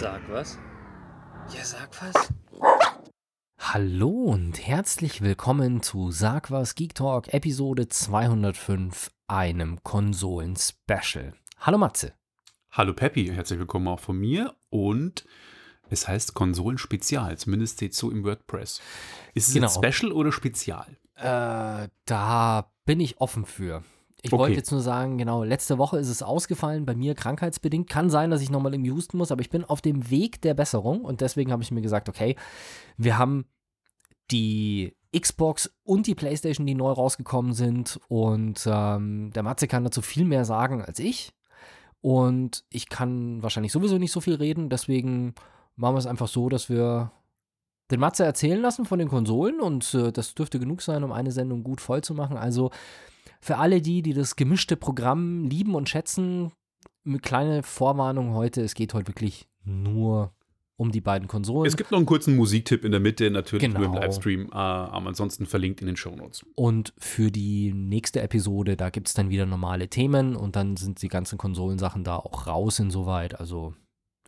Sag was? Ja, sag was. Hallo und herzlich willkommen zu Sag was Geek Talk Episode 205, einem Konsolen-Special. Hallo Matze. Hallo Peppi, herzlich willkommen auch von mir und es heißt Konsolen-Spezial, zumindest steht so im WordPress. Ist es Genau. ein Special oder Spezial? Äh, da bin ich offen für. Ich Okay. wollte jetzt nur sagen, genau, letzte Woche ist es ausgefallen, bei mir krankheitsbedingt. Kann sein, dass ich nochmal irgendwie husten muss, aber ich bin auf dem Weg der Besserung und deswegen habe ich mir gesagt, okay, wir haben die Xbox und die PlayStation, die neu rausgekommen sind und ähm, der Matze kann dazu viel mehr sagen als ich und ich kann wahrscheinlich sowieso nicht so viel reden, deswegen machen wir es einfach so, dass wir den Matze erzählen lassen von den Konsolen und äh, das dürfte genug sein, um eine Sendung gut voll zu machen. Also für alle die, die das gemischte Programm lieben und schätzen, eine kleine Vorwarnung heute, es geht heute wirklich nur um die beiden Konsolen. Es gibt noch einen kurzen Musiktipp in der Mitte, natürlich nur im Genau. Livestream, äh, aber ansonsten verlinkt in den Shownotes. Und für die nächste Episode, da gibt es dann wieder normale Themen und dann sind die ganzen Konsolensachen da auch raus insoweit. Also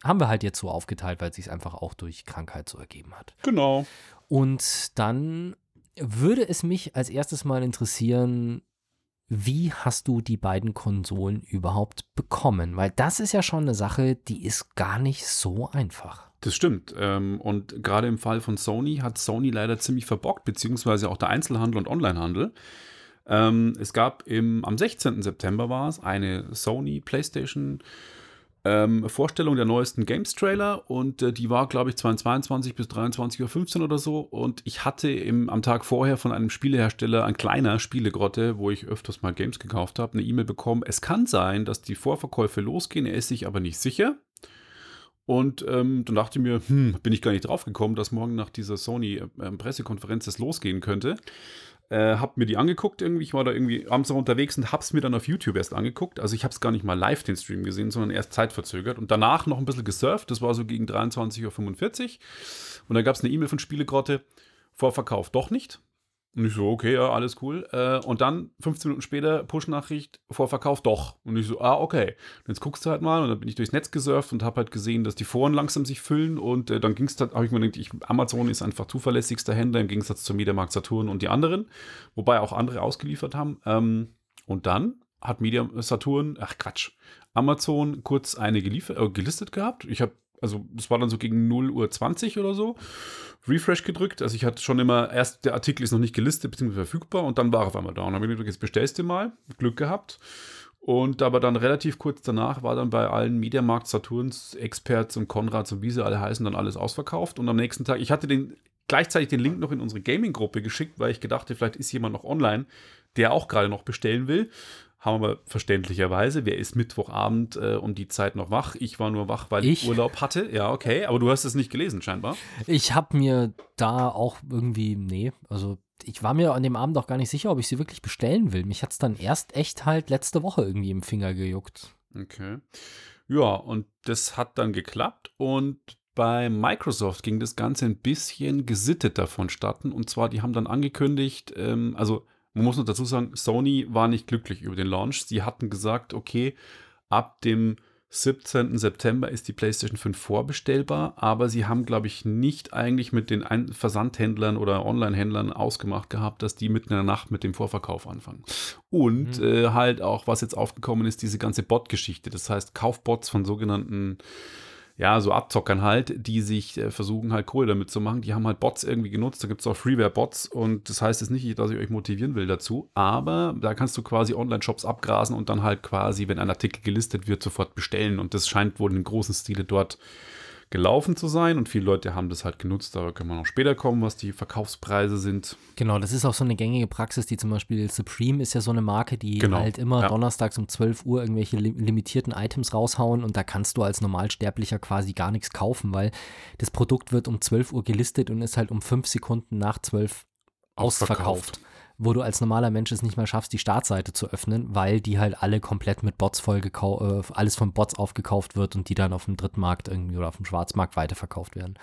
haben wir halt jetzt so aufgeteilt, weil es sich einfach auch durch Krankheit so ergeben hat. Genau. Und dann würde es mich als erstes mal interessieren, wie hast du die beiden Konsolen überhaupt bekommen? Weil das ist ja schon eine Sache, die ist gar nicht so einfach. Das stimmt. Ähm, und gerade im Fall von Sony hat Sony leider ziemlich verbockt, beziehungsweise auch der Einzelhandel und Onlinehandel. Ähm, es gab im, am 16. September war es eine Sony PlayStation ähm, Vorstellung der neuesten Games-Trailer und äh, die war, glaube ich, 22 bis 23.15 Uhr oder so. Und ich hatte im, am Tag vorher von einem Spielehersteller, ein kleiner Spielegrotte, wo ich öfters mal Games gekauft habe, eine E-Mail bekommen. Es kann sein, dass die Vorverkäufe losgehen, er ist sich aber nicht sicher. Und ähm, dann dachte ich mir, hm, bin ich gar nicht drauf gekommen, dass morgen nach dieser Sony-Pressekonferenz das losgehen könnte. Äh, hab mir die angeguckt irgendwie, ich war da irgendwie abends noch unterwegs und hab's mir dann auf YouTube erst angeguckt. Also ich hab's gar nicht mal live den Stream gesehen, sondern erst zeitverzögert und danach noch ein bisschen gesurft. Das war so gegen 23.45 Uhr. Und da gab's eine E-Mail von Spielegrotte, Vorverkauf doch nicht. Und ich so, okay, ja, alles cool. Äh, und dann 15 Minuten später Push-Nachricht, Vorverkauf doch. Und ich so, ah, okay. Und jetzt guckst du halt mal und dann bin ich durchs Netz gesurft und habe halt gesehen, dass die Foren langsam sich füllen und äh, dann ging es halt, habe ich mir gedacht, ich, Amazon ist einfach zuverlässigster Händler im Gegensatz zum Mediamarkt Saturn und die anderen, wobei auch andere ausgeliefert haben. Ähm, und dann hat Media Saturn, ach Quatsch, Amazon kurz eine geliefert, äh, gelistet gehabt. Ich habe also das war dann so gegen 0 Uhr 20 oder so, Refresh gedrückt. Also ich hatte schon immer, erst der Artikel ist noch nicht gelistet bzw. verfügbar und dann war er auf einmal da. Und dann habe ich gedacht, jetzt bestellst du mal, Glück gehabt. Und aber dann relativ kurz danach war dann bei allen Mediamarkt, Saturns, Experts und Konrads und wie sie alle heißen, dann alles ausverkauft. Und am nächsten Tag, ich hatte den gleichzeitig den Link noch in unsere Gaming-Gruppe geschickt, weil ich gedachte, vielleicht ist jemand noch online, der auch gerade noch bestellen will. Haben wir verständlicherweise. Wer ist Mittwochabend äh, um die Zeit noch wach? Ich war nur wach, weil ich, Ich? Urlaub hatte. Ja, okay. Aber du hast es nicht gelesen, scheinbar. Ich habe mir da auch irgendwie, nee, also ich war mir an dem Abend auch gar nicht sicher, ob ich sie wirklich bestellen will. Mich hat es dann erst echt halt letzte Woche irgendwie im Finger gejuckt. Okay. Ja, und das hat dann geklappt. Und bei Microsoft ging das Ganze ein bisschen gesitteter vonstatten. Und zwar, die haben dann angekündigt, ähm, also man muss noch dazu sagen, Sony war nicht glücklich über den Launch. Sie hatten gesagt, okay, ab dem 17. September ist die PlayStation 5 vorbestellbar, aber sie haben, glaube ich, nicht eigentlich mit den Versandhändlern oder Online-Händlern ausgemacht gehabt, dass die mitten in der Nacht mit dem Vorverkauf anfangen. Und Mhm. äh, halt auch, was jetzt aufgekommen ist, diese ganze Bot-Geschichte. Das heißt, Kaufbots von sogenannten ja, so Abzockern halt, die sich äh, versuchen halt Kohle damit zu machen. Die haben halt Bots irgendwie genutzt. Da gibt es auch Freeware-Bots und das heißt jetzt nicht, dass ich euch motivieren will dazu, aber da kannst du quasi Online-Shops abgrasen und dann halt quasi, wenn ein Artikel gelistet wird, sofort bestellen. Und das scheint wohl in großen Stile dort gelaufen zu sein und viele Leute haben das halt genutzt. Da können wir noch später kommen, was die Verkaufspreise sind. Genau, das ist auch so eine gängige Praxis, die zum Beispiel Supreme ist ja so eine Marke, die Genau, halt immer ja. donnerstags um 12 Uhr irgendwelche lim limitierten Items raushauen und da kannst du als Normalsterblicher quasi gar nichts kaufen, weil das Produkt wird um 12 Uhr gelistet und ist halt um 5 Sekunden nach 12 ausverkauft. Wo du als normaler Mensch es nicht mal schaffst, die Startseite zu öffnen, weil die halt alle komplett mit Bots voll äh, alles von Bots aufgekauft wird und die dann auf dem Drittmarkt irgendwie oder auf dem Schwarzmarkt weiterverkauft werden.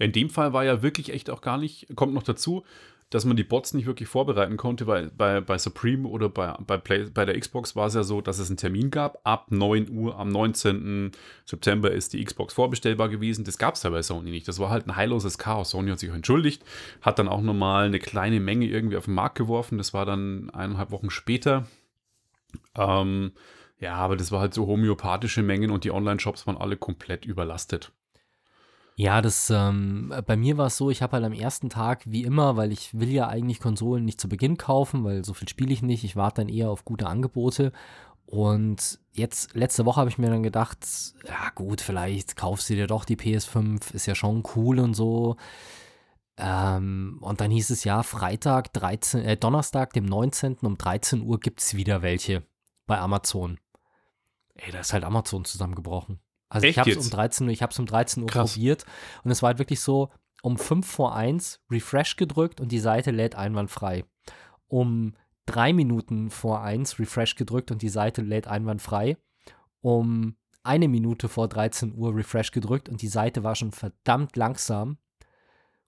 In dem Fall war ja wirklich echt auch gar nicht, kommt noch dazu, dass man die Bots nicht wirklich vorbereiten konnte, weil bei, bei Supreme oder bei, bei, Play, bei der Xbox war es ja so, dass es einen Termin gab. Ab 9 Uhr am 19. September ist die Xbox vorbestellbar gewesen. Das gab es ja bei Sony nicht. Das war halt ein heilloses Chaos. Sony hat sich auch entschuldigt, hat dann auch nochmal eine kleine Menge irgendwie auf den Markt geworfen. Das war dann eineinhalb Wochen später. Ähm, ja, aber das war halt so homöopathische Mengen und die Online-Shops waren alle komplett überlastet. Ja, das ähm, bei mir war es so, ich habe halt am ersten Tag, wie immer, weil ich will ja eigentlich Konsolen nicht zu Beginn kaufen, weil so viel spiele ich nicht. Ich warte dann eher auf gute Angebote. Und jetzt, letzte Woche habe ich mir dann gedacht, ja gut, vielleicht kaufst du dir doch die PS5, ist ja schon cool und so. Ähm, und dann hieß es ja, Freitag, 13, äh, Donnerstag, dem 19. um 13 Uhr gibt es wieder welche bei Amazon. Ey, da ist halt Amazon zusammengebrochen. Also Echt ich habe es um 13 Uhr, ich habe es um 13 Uhr Krass. probiert und es war halt wirklich so, um 5 vor 1 Refresh gedrückt und die Seite lädt einwandfrei. Um 3 Minuten vor 1 Refresh gedrückt und die Seite lädt einwandfrei. Um eine Minute vor 13 Uhr Refresh gedrückt und die Seite war schon verdammt langsam.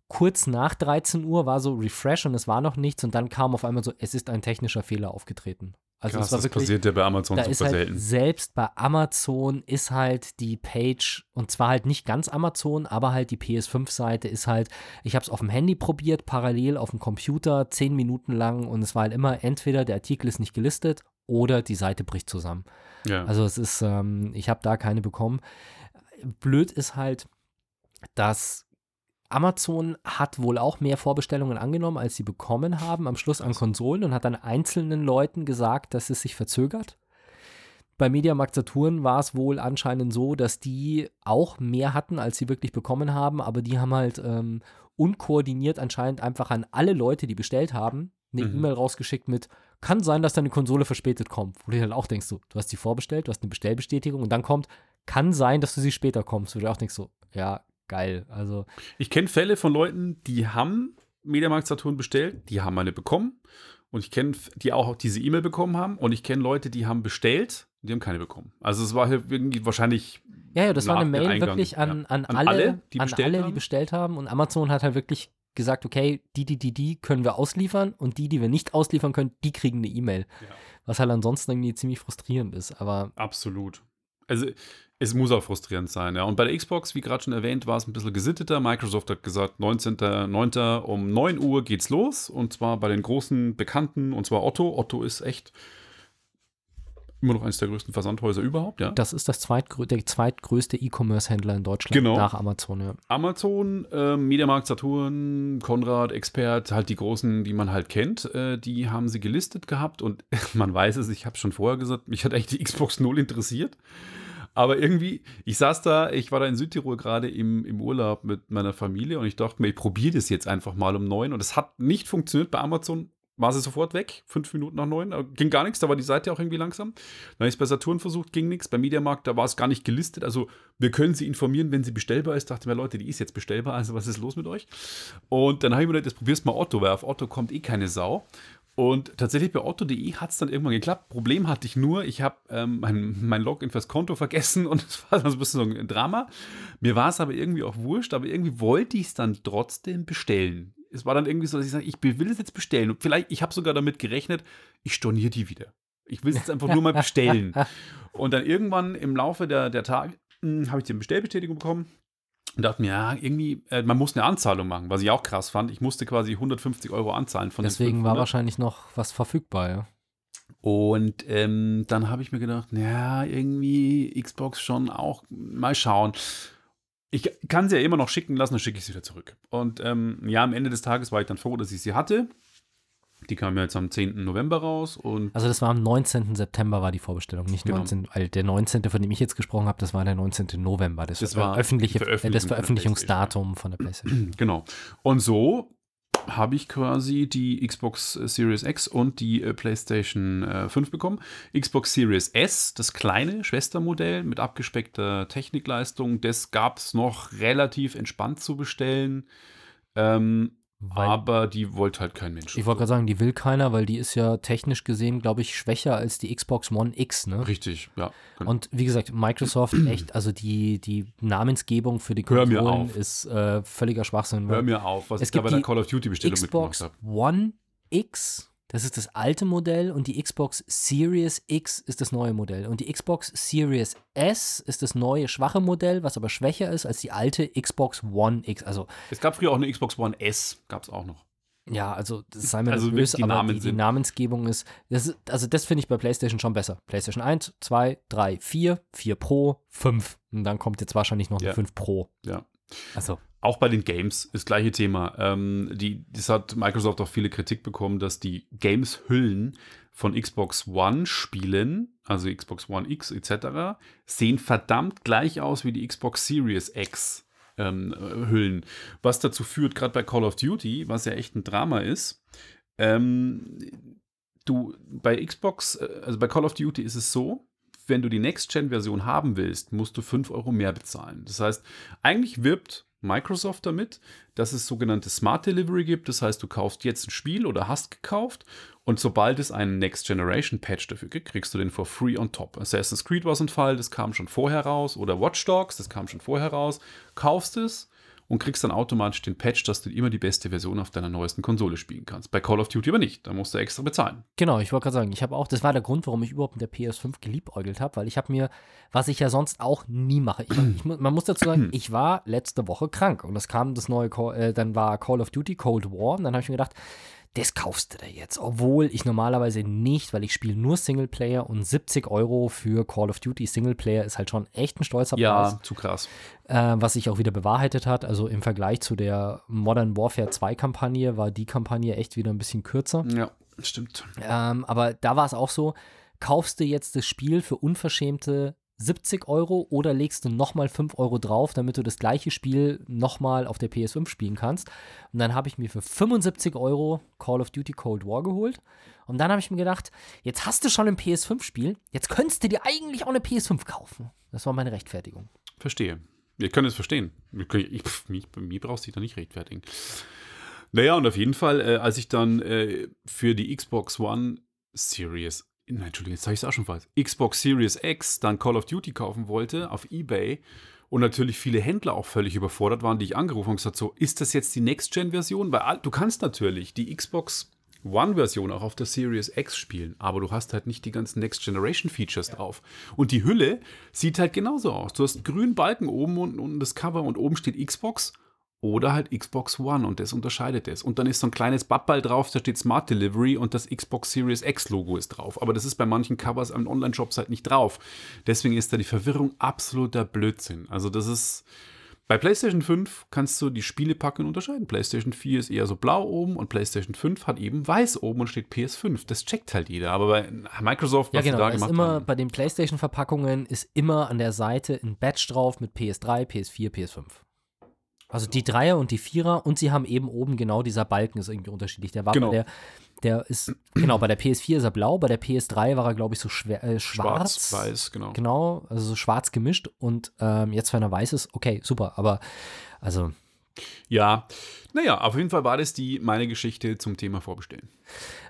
Kurz nach 13 Uhr war so Refresh und es war noch nichts und dann kam auf einmal so, es ist ein technischer Fehler aufgetreten. Also Krass, das wirklich, passiert ja bei Amazon da super ist halt selten. selbst bei Amazon ist halt die Page und zwar halt nicht ganz Amazon, aber halt die PS5-Seite ist halt, ich habe es auf dem Handy probiert, parallel auf dem Computer, zehn Minuten lang und es war halt immer entweder der Artikel ist nicht gelistet oder die Seite bricht zusammen. Ja. Also es ist, ähm, ich habe da keine bekommen. Blöd ist halt, dass Amazon hat wohl auch mehr Vorbestellungen angenommen, als sie bekommen haben am Schluss an Konsolen und hat dann einzelnen Leuten gesagt, dass es sich verzögert. Bei Mediamarkt Saturn war es wohl anscheinend so, dass die auch mehr hatten, als sie wirklich bekommen haben, aber die haben halt ähm, unkoordiniert anscheinend einfach an alle Leute, die bestellt haben, eine Mhm. E-Mail rausgeschickt mit, kann sein, dass deine Konsole verspätet kommt. Wo du halt auch denkst, so, du hast die vorbestellt, du hast eine Bestellbestätigung und dann kommt, kann sein, dass du sie später kommst. Wo du auch denkst, so, ja, geil. Also, Ich kenne Fälle von Leuten, die haben Mediamarkt Saturn bestellt, die haben eine bekommen. Und ich kenne, die auch diese E-Mail bekommen haben. Und ich kenne Leute, die haben bestellt, die haben keine bekommen. Also es war irgendwie wahrscheinlich. ja, ja, das war eine Mail Eingang, wirklich an, ja. an, An alle, alle, die an bestellt alle, die haben? bestellt haben. Und Amazon hat halt wirklich gesagt, okay, die, die, die, die können wir ausliefern und die, die wir nicht ausliefern können, die kriegen eine E-Mail. Ja. Was halt ansonsten irgendwie ziemlich frustrierend ist. Aber Absolut. Also es muss auch frustrierend sein, ja. Und bei der Xbox, wie gerade schon erwähnt, war es ein bisschen gesitteter. Microsoft hat gesagt, 19.09. um 9 Uhr geht's los. Und zwar bei den großen Bekannten, und zwar Otto. Otto ist echt immer noch eines der größten Versandhäuser überhaupt, ja. das ist das zweitgrö der zweitgrößte E-Commerce-Händler in Deutschland Genau. nach Amazon, ja. Amazon, ähm, Mediamarkt, Saturn, Konrad, Expert, halt die großen, die man halt kennt, äh, die haben sie gelistet gehabt und man weiß es, ich habe schon vorher gesagt, mich hat eigentlich die Xbox null interessiert. Aber irgendwie, ich saß da, ich war da in Südtirol gerade im, im Urlaub mit meiner Familie und ich dachte mir, ich probiere das jetzt einfach mal um neun und es hat nicht funktioniert bei Amazon. War sie sofort weg, fünf Minuten nach neun, ging gar nichts, da war die Seite auch irgendwie langsam. Dann habe ich es bei Saturn versucht, ging nichts. Bei Mediamarkt, da war es gar nicht gelistet. Also wir können sie informieren, wenn sie bestellbar ist. Dachte mir, Leute, die ist jetzt bestellbar, also was ist los mit euch? Und dann habe ich mir gedacht, jetzt probier's mal Otto, weil auf Otto kommt eh keine Sau. Und tatsächlich bei otto.de hat es dann irgendwann geklappt. Problem hatte ich nur, ich habe ähm, mein, mein Login fürs Konto vergessen und es war dann so ein bisschen so ein Drama. Mir war es aber irgendwie auch wurscht, aber irgendwie wollte ich es dann trotzdem bestellen. Es war dann irgendwie so, dass ich sage, ich will es jetzt bestellen. Und vielleicht, ich habe sogar damit gerechnet, ich storniere die wieder. Ich will es jetzt einfach nur mal bestellen. Und dann irgendwann im Laufe der, der Tage hm, habe ich die Bestellbestätigung bekommen und dachte mir, ja, irgendwie, äh, man muss eine Anzahlung machen, was ich auch krass fand. Ich musste quasi 150 Euro anzahlen von den Deswegen war 500. wahrscheinlich noch was verfügbar, ja. Und ähm, dann habe ich mir gedacht, ja, irgendwie Xbox schon auch mal schauen. Ich kann sie ja immer noch schicken lassen, dann schicke ich sie wieder zurück. Und ähm, ja, am Ende des Tages war ich dann froh, dass ich sie hatte. Die kam ja jetzt am 10. November raus und Also das war am 19. September war die Vorbestellung, nicht Genau. 19, weil der 19., von dem ich jetzt gesprochen habe, das war der 19. November. Das, Das war öffentliche, äh, das Veröffentlichung der Veröffentlichungsdatum von der PlayStation. Genau. Und so habe ich quasi die Xbox Series X und die äh, PlayStation äh, 5 bekommen. Xbox Series S, das kleine Schwestermodell mit abgespeckter Technikleistung, das gab es noch relativ entspannt zu bestellen. Ähm, Weil, aber die wollte halt kein Mensch. ich wollte gerade sagen, die will keiner, weil die ist ja technisch gesehen, glaube ich, schwächer als die Xbox One X, ne? Richtig, ja. genau. Und wie gesagt, Microsoft echt, also die, die Namensgebung für die Konsolen ist äh, völliger Schwachsinn. Hör mir auf, was es ich da gibt bei der Call of Duty Bestellung Xbox mitgemacht habe. One X, das ist das alte Modell und die Xbox Series X ist das neue Modell. Und die Xbox Series S ist das neue schwache Modell, was aber schwächer ist als die alte Xbox One X. Also Es gab früher auch eine Xbox One S, gab es auch noch. Ja, also das sei mir Also böse, die aber die, die Namensgebung ist, das ist, also das finde ich bei PlayStation schon besser. PlayStation 1, 2, 3, 4, 4 Pro, 5. Und dann kommt jetzt wahrscheinlich noch eine Ja. 5 Pro. Ja. Also, Auch bei den Games, das gleiche Thema. Ähm, die, das hat Microsoft auch viele Kritik bekommen, dass die Games-Hüllen von Xbox One-Spielen, also Xbox One X etc., sehen verdammt gleich aus wie die Xbox Series X. Ähm, äh, Hüllen. Was dazu führt, gerade bei Call of Duty, was ja echt ein Drama ist, ähm, du bei Xbox, äh, also bei Call of Duty ist es so, wenn du die Next-Gen-Version haben willst, musst du 5 Euro mehr bezahlen. Das heißt, eigentlich wirbt Microsoft damit, dass es sogenannte Smart Delivery gibt. Das heißt, du kaufst jetzt ein Spiel oder hast gekauft und sobald es einen Next Generation Patch dafür gibt, kriegst du den for free on top. Assassin's Creed war so ein Fall, das kam schon vorher raus. Oder Watch Dogs, das kam schon vorher raus. Kaufst es und kriegst dann automatisch den Patch, dass du immer die beste Version auf deiner neuesten Konsole spielen kannst. Bei Call of Duty aber nicht. Da musst du extra bezahlen. genau, ich wollte gerade sagen, ich habe auch, das war der Grund, warum ich überhaupt mit der PS5 geliebäugelt habe, weil ich habe mir, was ich ja sonst auch nie mache, ich, ich, man muss dazu sagen, ich war letzte Woche krank und es kam das neue, Call, äh, dann war Call of Duty Cold War und dann habe ich mir gedacht, das kaufst du dir jetzt, obwohl ich normalerweise nicht, weil ich spiele nur Singleplayer und 70 Euro für Call of Duty Singleplayer ist halt schon echt ein stolzer Preis. Ja, zu krass. äh, was sich auch wieder bewahrheitet hat. Also im Vergleich zu der Modern Warfare 2 Kampagne war die Kampagne echt wieder ein bisschen kürzer. Ja, stimmt. Ähm, aber da war es auch so, kaufst du jetzt das Spiel für unverschämte 70 Euro oder legst du nochmal 5 Euro drauf, damit du das gleiche Spiel nochmal auf der PS5 spielen kannst. Und dann habe ich mir für 75 Euro Call of Duty Cold War geholt. Und dann habe ich mir gedacht, jetzt hast du schon ein PS5-Spiel, jetzt könntest du dir eigentlich auch eine PS5 kaufen. Das war meine Rechtfertigung. Verstehe. Ihr könnt es verstehen. Ich, mich, mir brauchst du dich da nicht rechtfertigen. Naja, und auf jeden Fall, äh, als ich dann äh, für die Xbox One Series, nein, Entschuldigung, jetzt sage ich es auch schon falsch, Xbox Series X dann Call of Duty kaufen wollte auf Ebay und natürlich viele Händler auch völlig überfordert waren, die ich angerufen und gesagt so, ist das jetzt die Next-Gen-Version? Weil du kannst natürlich die Xbox One-Version auch auf der Series X spielen, aber du hast halt nicht die ganzen Next-Generation-Features drauf. Und die Hülle sieht halt genauso aus. Du hast einen grünen Balken oben und unten das Cover und oben steht Xbox oder halt Xbox One und das unterscheidet es. Und dann ist so ein kleines Babball drauf, da steht Smart Delivery und das Xbox Series X Logo ist drauf. Aber das ist bei manchen Covers an Online-Shops halt nicht drauf. Deswegen ist da die Verwirrung absoluter Blödsinn. Also das ist, bei PlayStation 5 kannst du die Spielepackungen unterscheiden. PlayStation 4 ist eher so blau oben und PlayStation 5 hat eben weiß oben und steht PS5. Das checkt halt jeder. Aber bei Microsoft, Ja, was sie genau. da Da ist gemacht immer haben. bei den PlayStation-Verpackungen ist immer an der Seite ein Badge drauf mit PS3, PS4, PS5. Also die Dreier und die Vierer und sie haben eben oben genau dieser Balken ist irgendwie unterschiedlich. Der war Genau. bei der, der ist, genau, bei der PS4 ist er blau, bei der PS3 war er, glaube ich, so schwer, äh, schwarz. Schwarz, weiß, genau. Genau, also so schwarz gemischt und ähm, jetzt, wenn er weiß ist, okay, super, aber also Ja, naja, auf jeden Fall war das die meine Geschichte zum Thema Vorbestellen.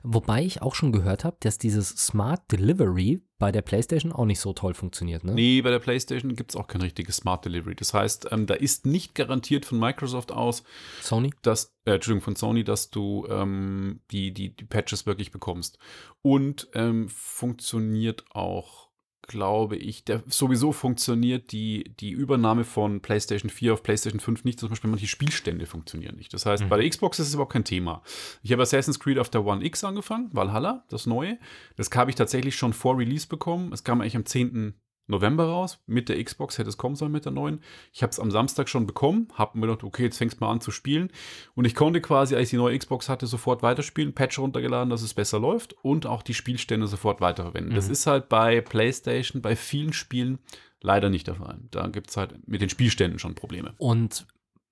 Wobei ich auch schon gehört habe, dass dieses Smart Delivery bei der PlayStation auch nicht so toll funktioniert, ne? Nee, bei der PlayStation gibt es auch kein richtiges Smart Delivery. Das heißt, ähm, da ist nicht garantiert von Microsoft aus, Sony? dass, äh, Entschuldigung, von Sony, dass du ähm, die, die, die Patches wirklich bekommst. Und ähm, funktioniert auch, glaube ich, der, sowieso funktioniert die, die Übernahme von PlayStation 4 auf PlayStation 5 nicht. Zum Beispiel manche Spielstände funktionieren nicht. Das heißt, Mhm. bei der Xbox ist es überhaupt kein Thema. Ich habe Assassin's Creed auf der One X angefangen, Valhalla, das neue. Das habe ich tatsächlich schon vor Release bekommen. Es kam eigentlich am 10. November raus. Mit der Xbox hätte es kommen sollen mit der neuen. Ich habe es am Samstag schon bekommen, habe mir gedacht, okay, jetzt fängst du mal an zu spielen. Und ich konnte quasi, als ich die neue Xbox hatte, sofort weiterspielen, Patch runtergeladen, dass es besser läuft und auch die Spielstände sofort weiterverwenden. Das Mhm. ist halt bei PlayStation, bei vielen Spielen leider nicht der Fall. Da gibt es halt mit den Spielständen schon Probleme. Und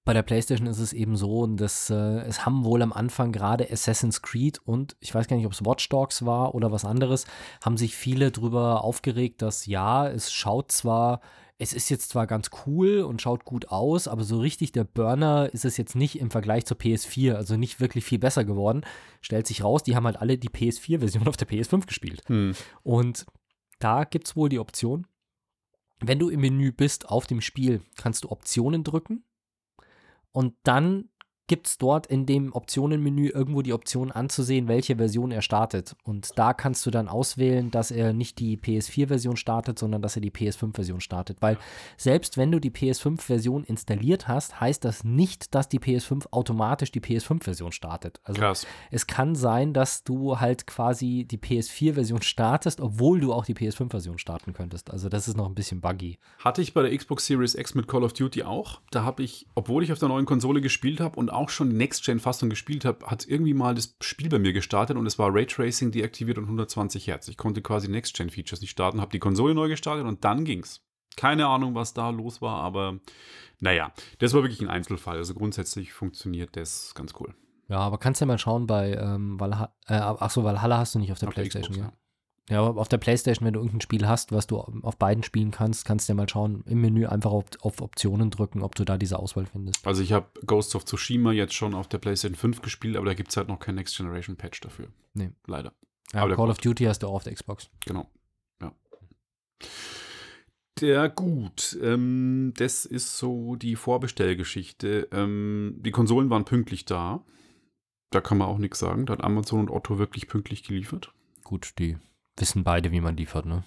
bei der PlayStation ist es eben so, dass äh, es haben wohl am Anfang gerade Assassin's Creed und ich weiß gar nicht, ob es Watch Dogs war oder was anderes, haben sich viele drüber aufgeregt, dass ja, es schaut zwar es ist jetzt zwar ganz cool und schaut gut aus, aber so richtig der Burner ist es jetzt nicht im Vergleich zur PS4, also nicht wirklich viel besser geworden. Stellt sich raus, die haben halt alle die PS4-Version auf der PS5 gespielt. Hm. Und da gibt es wohl die Option, wenn du im Menü bist auf dem Spiel, kannst du Optionen drücken und dann gibt es dort in dem Optionenmenü irgendwo die Option anzusehen, welche Version er startet. Und da kannst du dann auswählen, dass er nicht die PS4-Version startet, sondern dass er die PS5-Version startet. Weil selbst wenn du die PS5-Version installiert hast, heißt das nicht, dass die PS5 automatisch die PS5-Version startet. Also Krass. es kann sein, dass du halt quasi die PS4-Version startest, obwohl du auch die PS5-Version starten könntest. Also das ist noch ein bisschen buggy. Hatte ich bei der Xbox Series X mit Call of Duty auch. Da habe ich, obwohl ich auf der neuen Konsole gespielt habe und auch schon die Next-Gen-Fassung gespielt habe, hat irgendwie mal das Spiel bei mir gestartet und es war Raytracing deaktiviert und 120 Hertz. Ich konnte quasi Next-Gen-Features nicht starten, habe die Konsole neu gestartet und dann ging's. Keine Ahnung, was da los war, aber naja, das war wirklich ein Einzelfall. Also grundsätzlich funktioniert das ganz cool. Ja, aber kannst ja mal schauen bei ähm, Valhalla, äh, achso, Valhalla hast du nicht auf der Auf der Playstation, Xbox, ja. Ja, aber auf der Playstation, wenn du irgendein Spiel hast, was du auf beiden spielen kannst, kannst du ja mal schauen, im Menü einfach auf, auf Optionen drücken, ob du da diese Auswahl findest. Also ich habe Ghost of Tsushima jetzt schon auf der PlayStation 5 gespielt, aber da gibt es halt noch kein Next Generation Patch dafür. Nee. Leider. Ja, Aber Call of. Duty hast du auch auf der Xbox. Genau. Ja. Der gut. Ähm, das ist so die Vorbestellgeschichte. Ähm, die Konsolen waren pünktlich da. Da kann man auch nichts sagen. Da hat Amazon und Otto wirklich pünktlich geliefert. Gut, die wissen beide, wie man liefert, ne?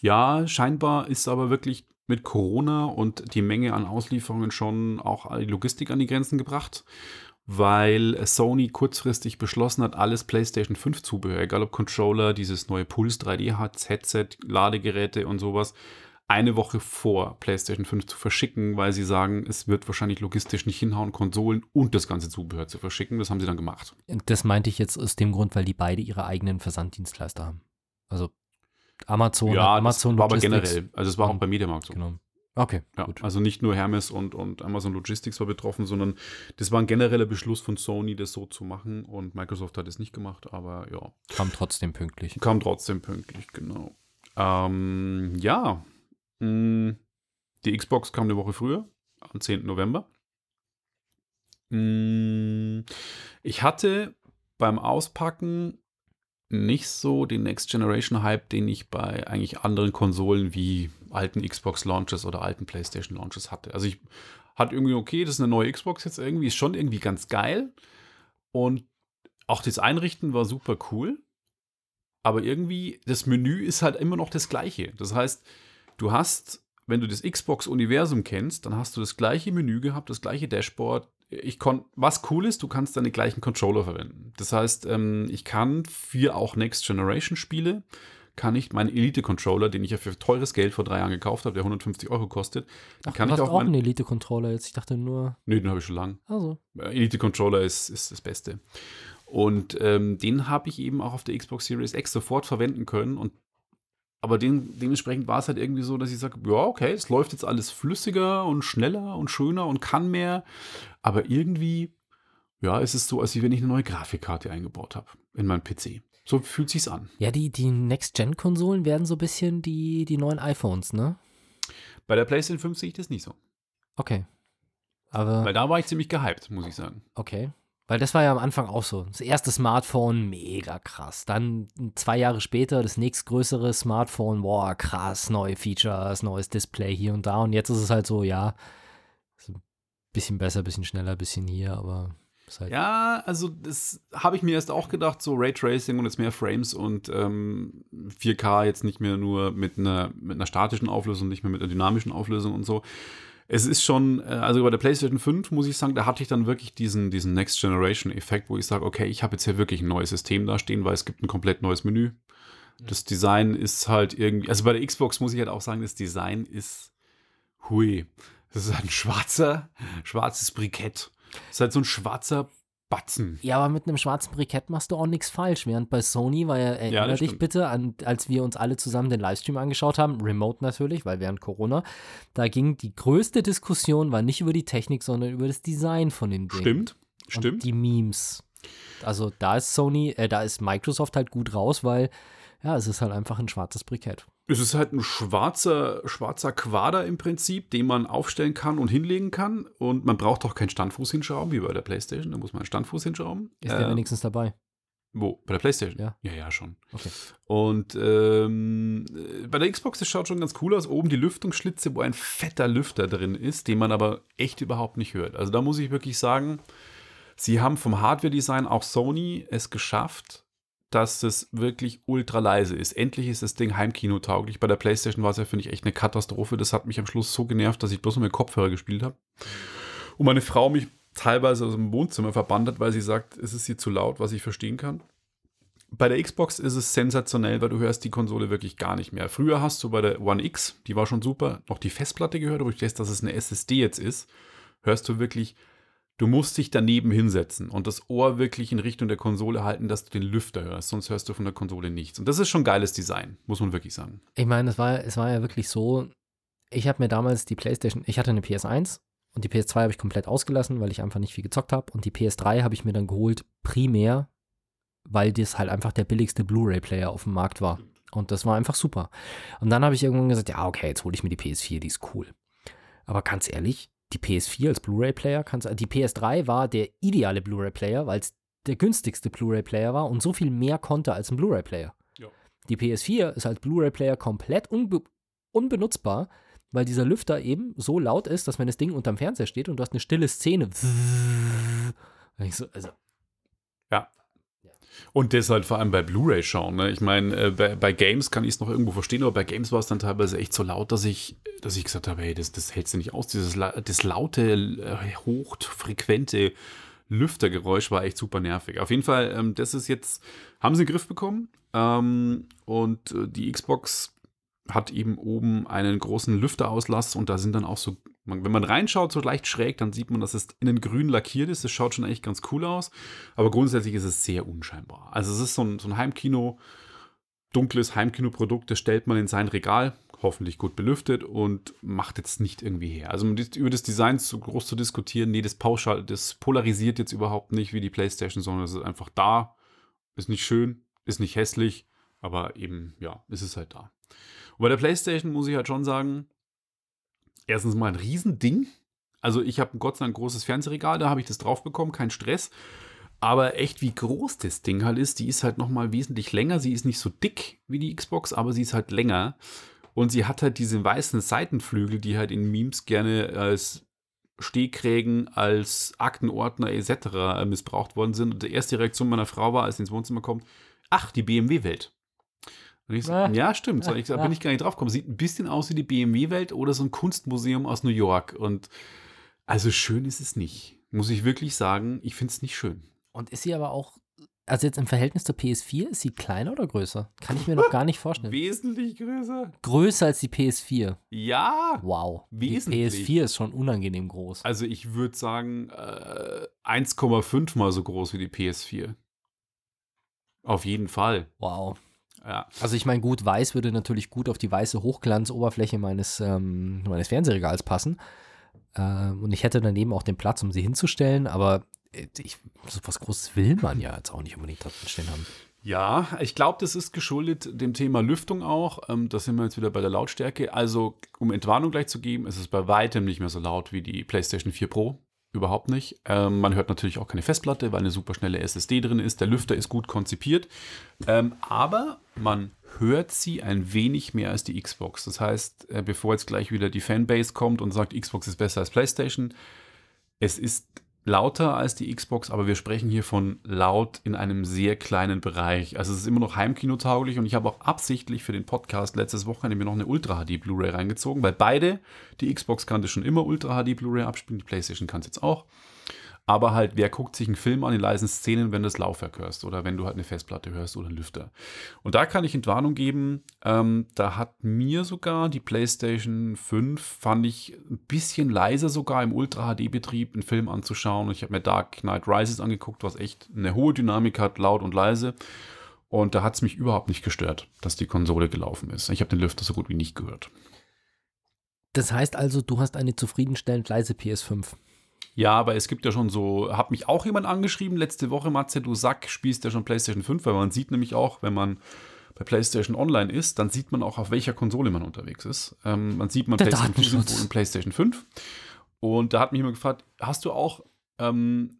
Ja, scheinbar ist aber wirklich mit Corona und die Menge an Auslieferungen schon auch die Logistik an die Grenzen gebracht, weil Sony kurzfristig beschlossen hat, alles PlayStation 5 Zubehör, egal ob Controller, dieses neue Pulse 3D hat, Headset, Ladegeräte und sowas, eine Woche vor PlayStation 5 zu verschicken, weil sie sagen, es wird wahrscheinlich logistisch nicht hinhauen, Konsolen und das ganze Zubehör zu verschicken. Das haben sie dann gemacht. Das meinte ich jetzt aus dem Grund, weil die beide ihre eigenen Versanddienstleister haben. Also Amazon, ja, Amazon war aber generell. Also es war auch und- bei Mediamarkt so. Genau. Okay, Ja, gut. also nicht nur Hermes und, und Amazon Logistics war betroffen, sondern das war ein genereller Beschluss von Sony, das so zu machen und Microsoft hat es nicht gemacht, aber ja, Kam trotzdem pünktlich. kam trotzdem pünktlich, genau. Ähm, ja, mh, die Xbox kam eine Woche früher, am 10. November. Mh, Ich hatte beim Auspacken nicht so den Next Generation Hype, den ich bei eigentlich anderen Konsolen wie alten Xbox Launches oder alten PlayStation Launches hatte. Also ich hatte irgendwie okay, das ist eine neue Xbox jetzt irgendwie, ist schon irgendwie ganz geil und auch das Einrichten war super cool, aber irgendwie das Menü ist halt immer noch das gleiche. Das heißt, du hast, wenn du das Xbox Universum kennst, dann hast du das gleiche Menü gehabt, das gleiche Dashboard. Ich kon was cool ist, du kannst deine gleichen Controller verwenden. Das heißt, ähm, ich kann für auch Next Generation Spiele kann ich meinen Elite-Controller, den ich ja für teures Geld vor drei Jahren gekauft habe, der 150 Euro kostet, Ach, kann du ich hast auch auch einen Elite-Controller jetzt. Ich dachte nur, Nö, den habe ich schon lang. also. Äh, Elite-Controller ist, ist das Beste. Und ähm, den habe ich eben auch auf der Xbox Series X sofort verwenden können. Und, aber den, dementsprechend war es halt irgendwie so, dass ich sage, ja, okay, es läuft jetzt alles flüssiger und schneller und schöner und kann mehr. Aber irgendwie, ja, es ist so, als wenn ich eine neue Grafikkarte eingebaut habe in meinen PC. So fühlt sich's an. Ja, die, die Next-Gen-Konsolen werden so ein bisschen die, die neuen iPhones, ne? Bei der PlayStation 5 sehe ich das nicht so. Okay. Aber, Weil da war ich ziemlich gehypt, muss ich sagen. okay. Weil das war ja am Anfang auch so. Das erste Smartphone, mega krass. Dann zwei Jahre später das nächstgrößere Smartphone, boah, krass, neue Features, neues Display hier und da. Und jetzt ist es halt so, ja, ein bisschen besser, bisschen schneller, bisschen hier, aber halt. Ja, also das habe ich mir erst auch gedacht, so Raytracing und jetzt mehr Frames und ähm, 4K jetzt nicht mehr nur mit einer, mit einer statischen Auflösung, nicht mehr mit einer dynamischen Auflösung und so. Es ist schon, äh, also bei der PlayStation 5 muss ich sagen, da hatte ich dann wirklich diesen, diesen Next Generation Effekt, wo ich sage, okay, ich habe jetzt hier wirklich ein neues System da stehen, weil es gibt ein komplett neues Menü. Das Design ist halt irgendwie, also bei der Xbox muss ich halt auch sagen, das Design ist hui. Das ist halt ein schwarzer, schwarzes Brikett. Das ist halt so ein schwarzer Batzen. Ja, aber mit einem schwarzen Brikett machst du auch nichts falsch. Während bei Sony war ja, erinnere das dich stimmt. bitte, an, als wir uns alle zusammen den Livestream angeschaut haben, remote natürlich, weil während Corona, da ging die größte Diskussion, war nicht über die Technik, sondern über das Design von den Dingen. Stimmt, Und stimmt. die Memes. Also da ist Sony, äh, da ist Microsoft halt gut raus, weil Ja, es ist halt einfach ein schwarzes Brikett. Es ist halt ein schwarzer, schwarzer Quader im Prinzip, den man aufstellen kann und hinlegen kann. Und man braucht auch keinen Standfuß hinschrauben, wie bei der Playstation. Da muss man einen Standfuß hinschrauben. Ist der Äh, wenigstens dabei? Wo? Bei der Playstation? Ja. Ja, ja, schon. Okay. Und ähm, äh, bei der Xbox, das schaut schon ganz cool aus. Oben die Lüftungsschlitze, wo ein fetter Lüfter drin ist, den man aber echt überhaupt nicht hört. Also da muss ich wirklich sagen, sie haben vom Hardware-Design auch Sony es geschafft, dass es wirklich ultra leise ist. Endlich ist das Ding heimkinotauglich. Bei der PlayStation war es ja, finde ich, echt eine Katastrophe. Das hat mich am Schluss so genervt, dass ich bloß mit Kopfhörer gespielt habe. Und meine Frau mich teilweise aus dem Wohnzimmer verbannt hat, weil sie sagt, es ist hier zu laut, was ich verstehen kann. Bei der Xbox ist es sensationell, weil du hörst die Konsole wirklich gar nicht mehr. Früher hast du bei der One X, die war schon super, noch die Festplatte gehört, aber durch das, dass es eine SSD jetzt ist, hörst du wirklich, du musst dich daneben hinsetzen und das Ohr wirklich in Richtung der Konsole halten, dass du den Lüfter hörst, sonst hörst du von der Konsole nichts. Und das ist schon geiles Design, muss man wirklich sagen. Ich meine, es war, es war ja wirklich so, ich habe mir damals die Playstation, ich hatte eine PS1 und die PS2 habe ich komplett ausgelassen, weil ich einfach nicht viel gezockt habe. Und die PS3 habe ich mir dann geholt, primär, weil das halt einfach der billigste Blu-ray-Player auf dem Markt war. Und das war einfach super. Und dann habe ich irgendwann gesagt, ja, okay, jetzt hole ich mir die PS4, die ist cool. Aber ganz ehrlich, die PS4 als Blu-ray-Player, kannst- die PS3 war der ideale Blu-ray-Player, weil es der günstigste Blu-ray-Player war und so viel mehr konnte als ein Blu-ray-Player. Ja. Die PS4 ist als Blu-ray-Player komplett unbe unbenutzbar, weil dieser Lüfter eben so laut ist, dass wenn das Ding unterm Fernseher steht und du hast eine stille Szene. Also, Und das halt vor allem bei Blu-ray schauen. Ne? Ich meine, äh, bei, bei Games kann ich es noch irgendwo verstehen, aber bei Games war es dann teilweise echt so laut, dass ich, dass ich gesagt habe, hey, das, das hältst du nicht aus. Dieses das laute, äh, hochfrequente Lüftergeräusch war echt super nervig. Auf jeden Fall, ähm, das ist jetzt, haben sie in den Griff bekommen. Ähm, und äh, die Xbox hat eben oben einen großen Lüfterauslass und da sind dann auch so, man, wenn man reinschaut, so leicht schräg, dann sieht man, dass es innen grün lackiert ist. Das schaut schon eigentlich ganz cool aus. Aber grundsätzlich ist es sehr unscheinbar. Also es ist so ein, so ein Heimkino, dunkles Heimkinoprodukt, das stellt man in sein Regal, hoffentlich gut belüftet und macht jetzt nicht irgendwie her. Also über das Design zu groß zu diskutieren, nee, das pauschal, das polarisiert jetzt überhaupt nicht wie die Playstation, sondern es ist einfach da, ist nicht schön, ist nicht hässlich, aber eben, ja, ist es halt da. Und bei der Playstation muss ich halt schon sagen, erstens mal ein Riesending. Also ich habe Gott sei Dank ein großes Fernsehregal, da habe ich das drauf bekommen, kein Stress. Aber echt, wie groß das Ding halt ist, die ist halt nochmal wesentlich länger. Sie ist nicht so dick wie die Xbox, aber sie ist halt länger. Und sie hat halt diese weißen Seitenflügel, die halt in Memes gerne als Stehkrägen, als Aktenordner etc. missbraucht worden sind. Und die erste Reaktion meiner Frau war, als sie ins Wohnzimmer kommt, ach, die BMW-Welt. Und ich so, Ah. ja, stimmt. So, ich, da bin ich gar nicht drauf gekommen. Sieht ein bisschen aus wie die BMW-Welt oder so ein Kunstmuseum aus New York. Und also schön ist es nicht. Muss ich wirklich sagen, ich finde es nicht schön. und ist sie aber auch, also jetzt im Verhältnis zur PS4, ist sie kleiner oder größer? Kann ich mir noch gar nicht vorstellen. Wesentlich größer. Größer als die PS4. Ja. Wow. Wesentlich. Die PS4 ist schon unangenehm groß. Also ich würde sagen, äh, 1,5 mal so groß wie die PS4. Auf jeden Fall. Wow. Ja. Also ich meine, gut, weiß würde natürlich gut auf die weiße Hochglanzoberfläche meines, ähm, meines Fernsehregals passen. Ähm, und ich hätte daneben auch den Platz, um sie hinzustellen, aber äh, ich, so was Großes will man ja jetzt auch nicht unbedingt drin stehen haben. Ja, ich glaube, das ist geschuldet dem Thema Lüftung auch. Ähm, da sind wir jetzt wieder bei der Lautstärke. Also, um Entwarnung gleich zu geben, ist es bei weitem nicht mehr so laut wie die PlayStation 4 Pro. Überhaupt nicht. Ähm, man hört natürlich auch keine Festplatte, weil eine superschnelle SSD drin ist. Der Lüfter ist gut konzipiert. Ähm, aber man hört sie ein wenig mehr als die Xbox. Das heißt, äh, bevor jetzt gleich wieder die Fanbase kommt und sagt, Xbox ist besser als PlayStation, es ist lauter als die Xbox, aber wir sprechen hier von laut in einem sehr kleinen Bereich. Also es ist immer noch heimkinotauglich und ich habe auch absichtlich für den Podcast letztes Wochenende mir noch eine Ultra HD Blu-ray reingezogen, weil beide, die Xbox kannte schon immer Ultra HD Blu-ray abspielen, die PlayStation kann es jetzt auch. Aber halt, wer guckt sich einen Film an in leisen Szenen, wenn du das Laufwerk hörst oder wenn du halt eine Festplatte hörst oder einen Lüfter. Und da kann ich Entwarnung geben. Ähm, da hat mir sogar die PlayStation 5, fand ich ein bisschen leiser sogar im Ultra-HD-Betrieb einen Film anzuschauen. Und ich habe mir Dark Knight Rises angeguckt, was echt eine hohe Dynamik hat, laut und leise. Und da hat es mich überhaupt nicht gestört, dass die Konsole gelaufen ist. Ich habe den Lüfter so gut wie nicht gehört. Das heißt also, du hast eine zufriedenstellend leise PS5. Ja, aber es gibt ja schon so, hat mich auch jemand angeschrieben letzte Woche, Matze, du Sack, spielst ja schon PlayStation 5, weil man sieht nämlich auch, wenn man bei PlayStation Online ist, dann sieht man auch, auf welcher Konsole man unterwegs ist. Ähm, man sieht man PlayStation 4 Datenschutz. und PlayStation 5. Und da hat mich jemand gefragt, hast du auch ähm,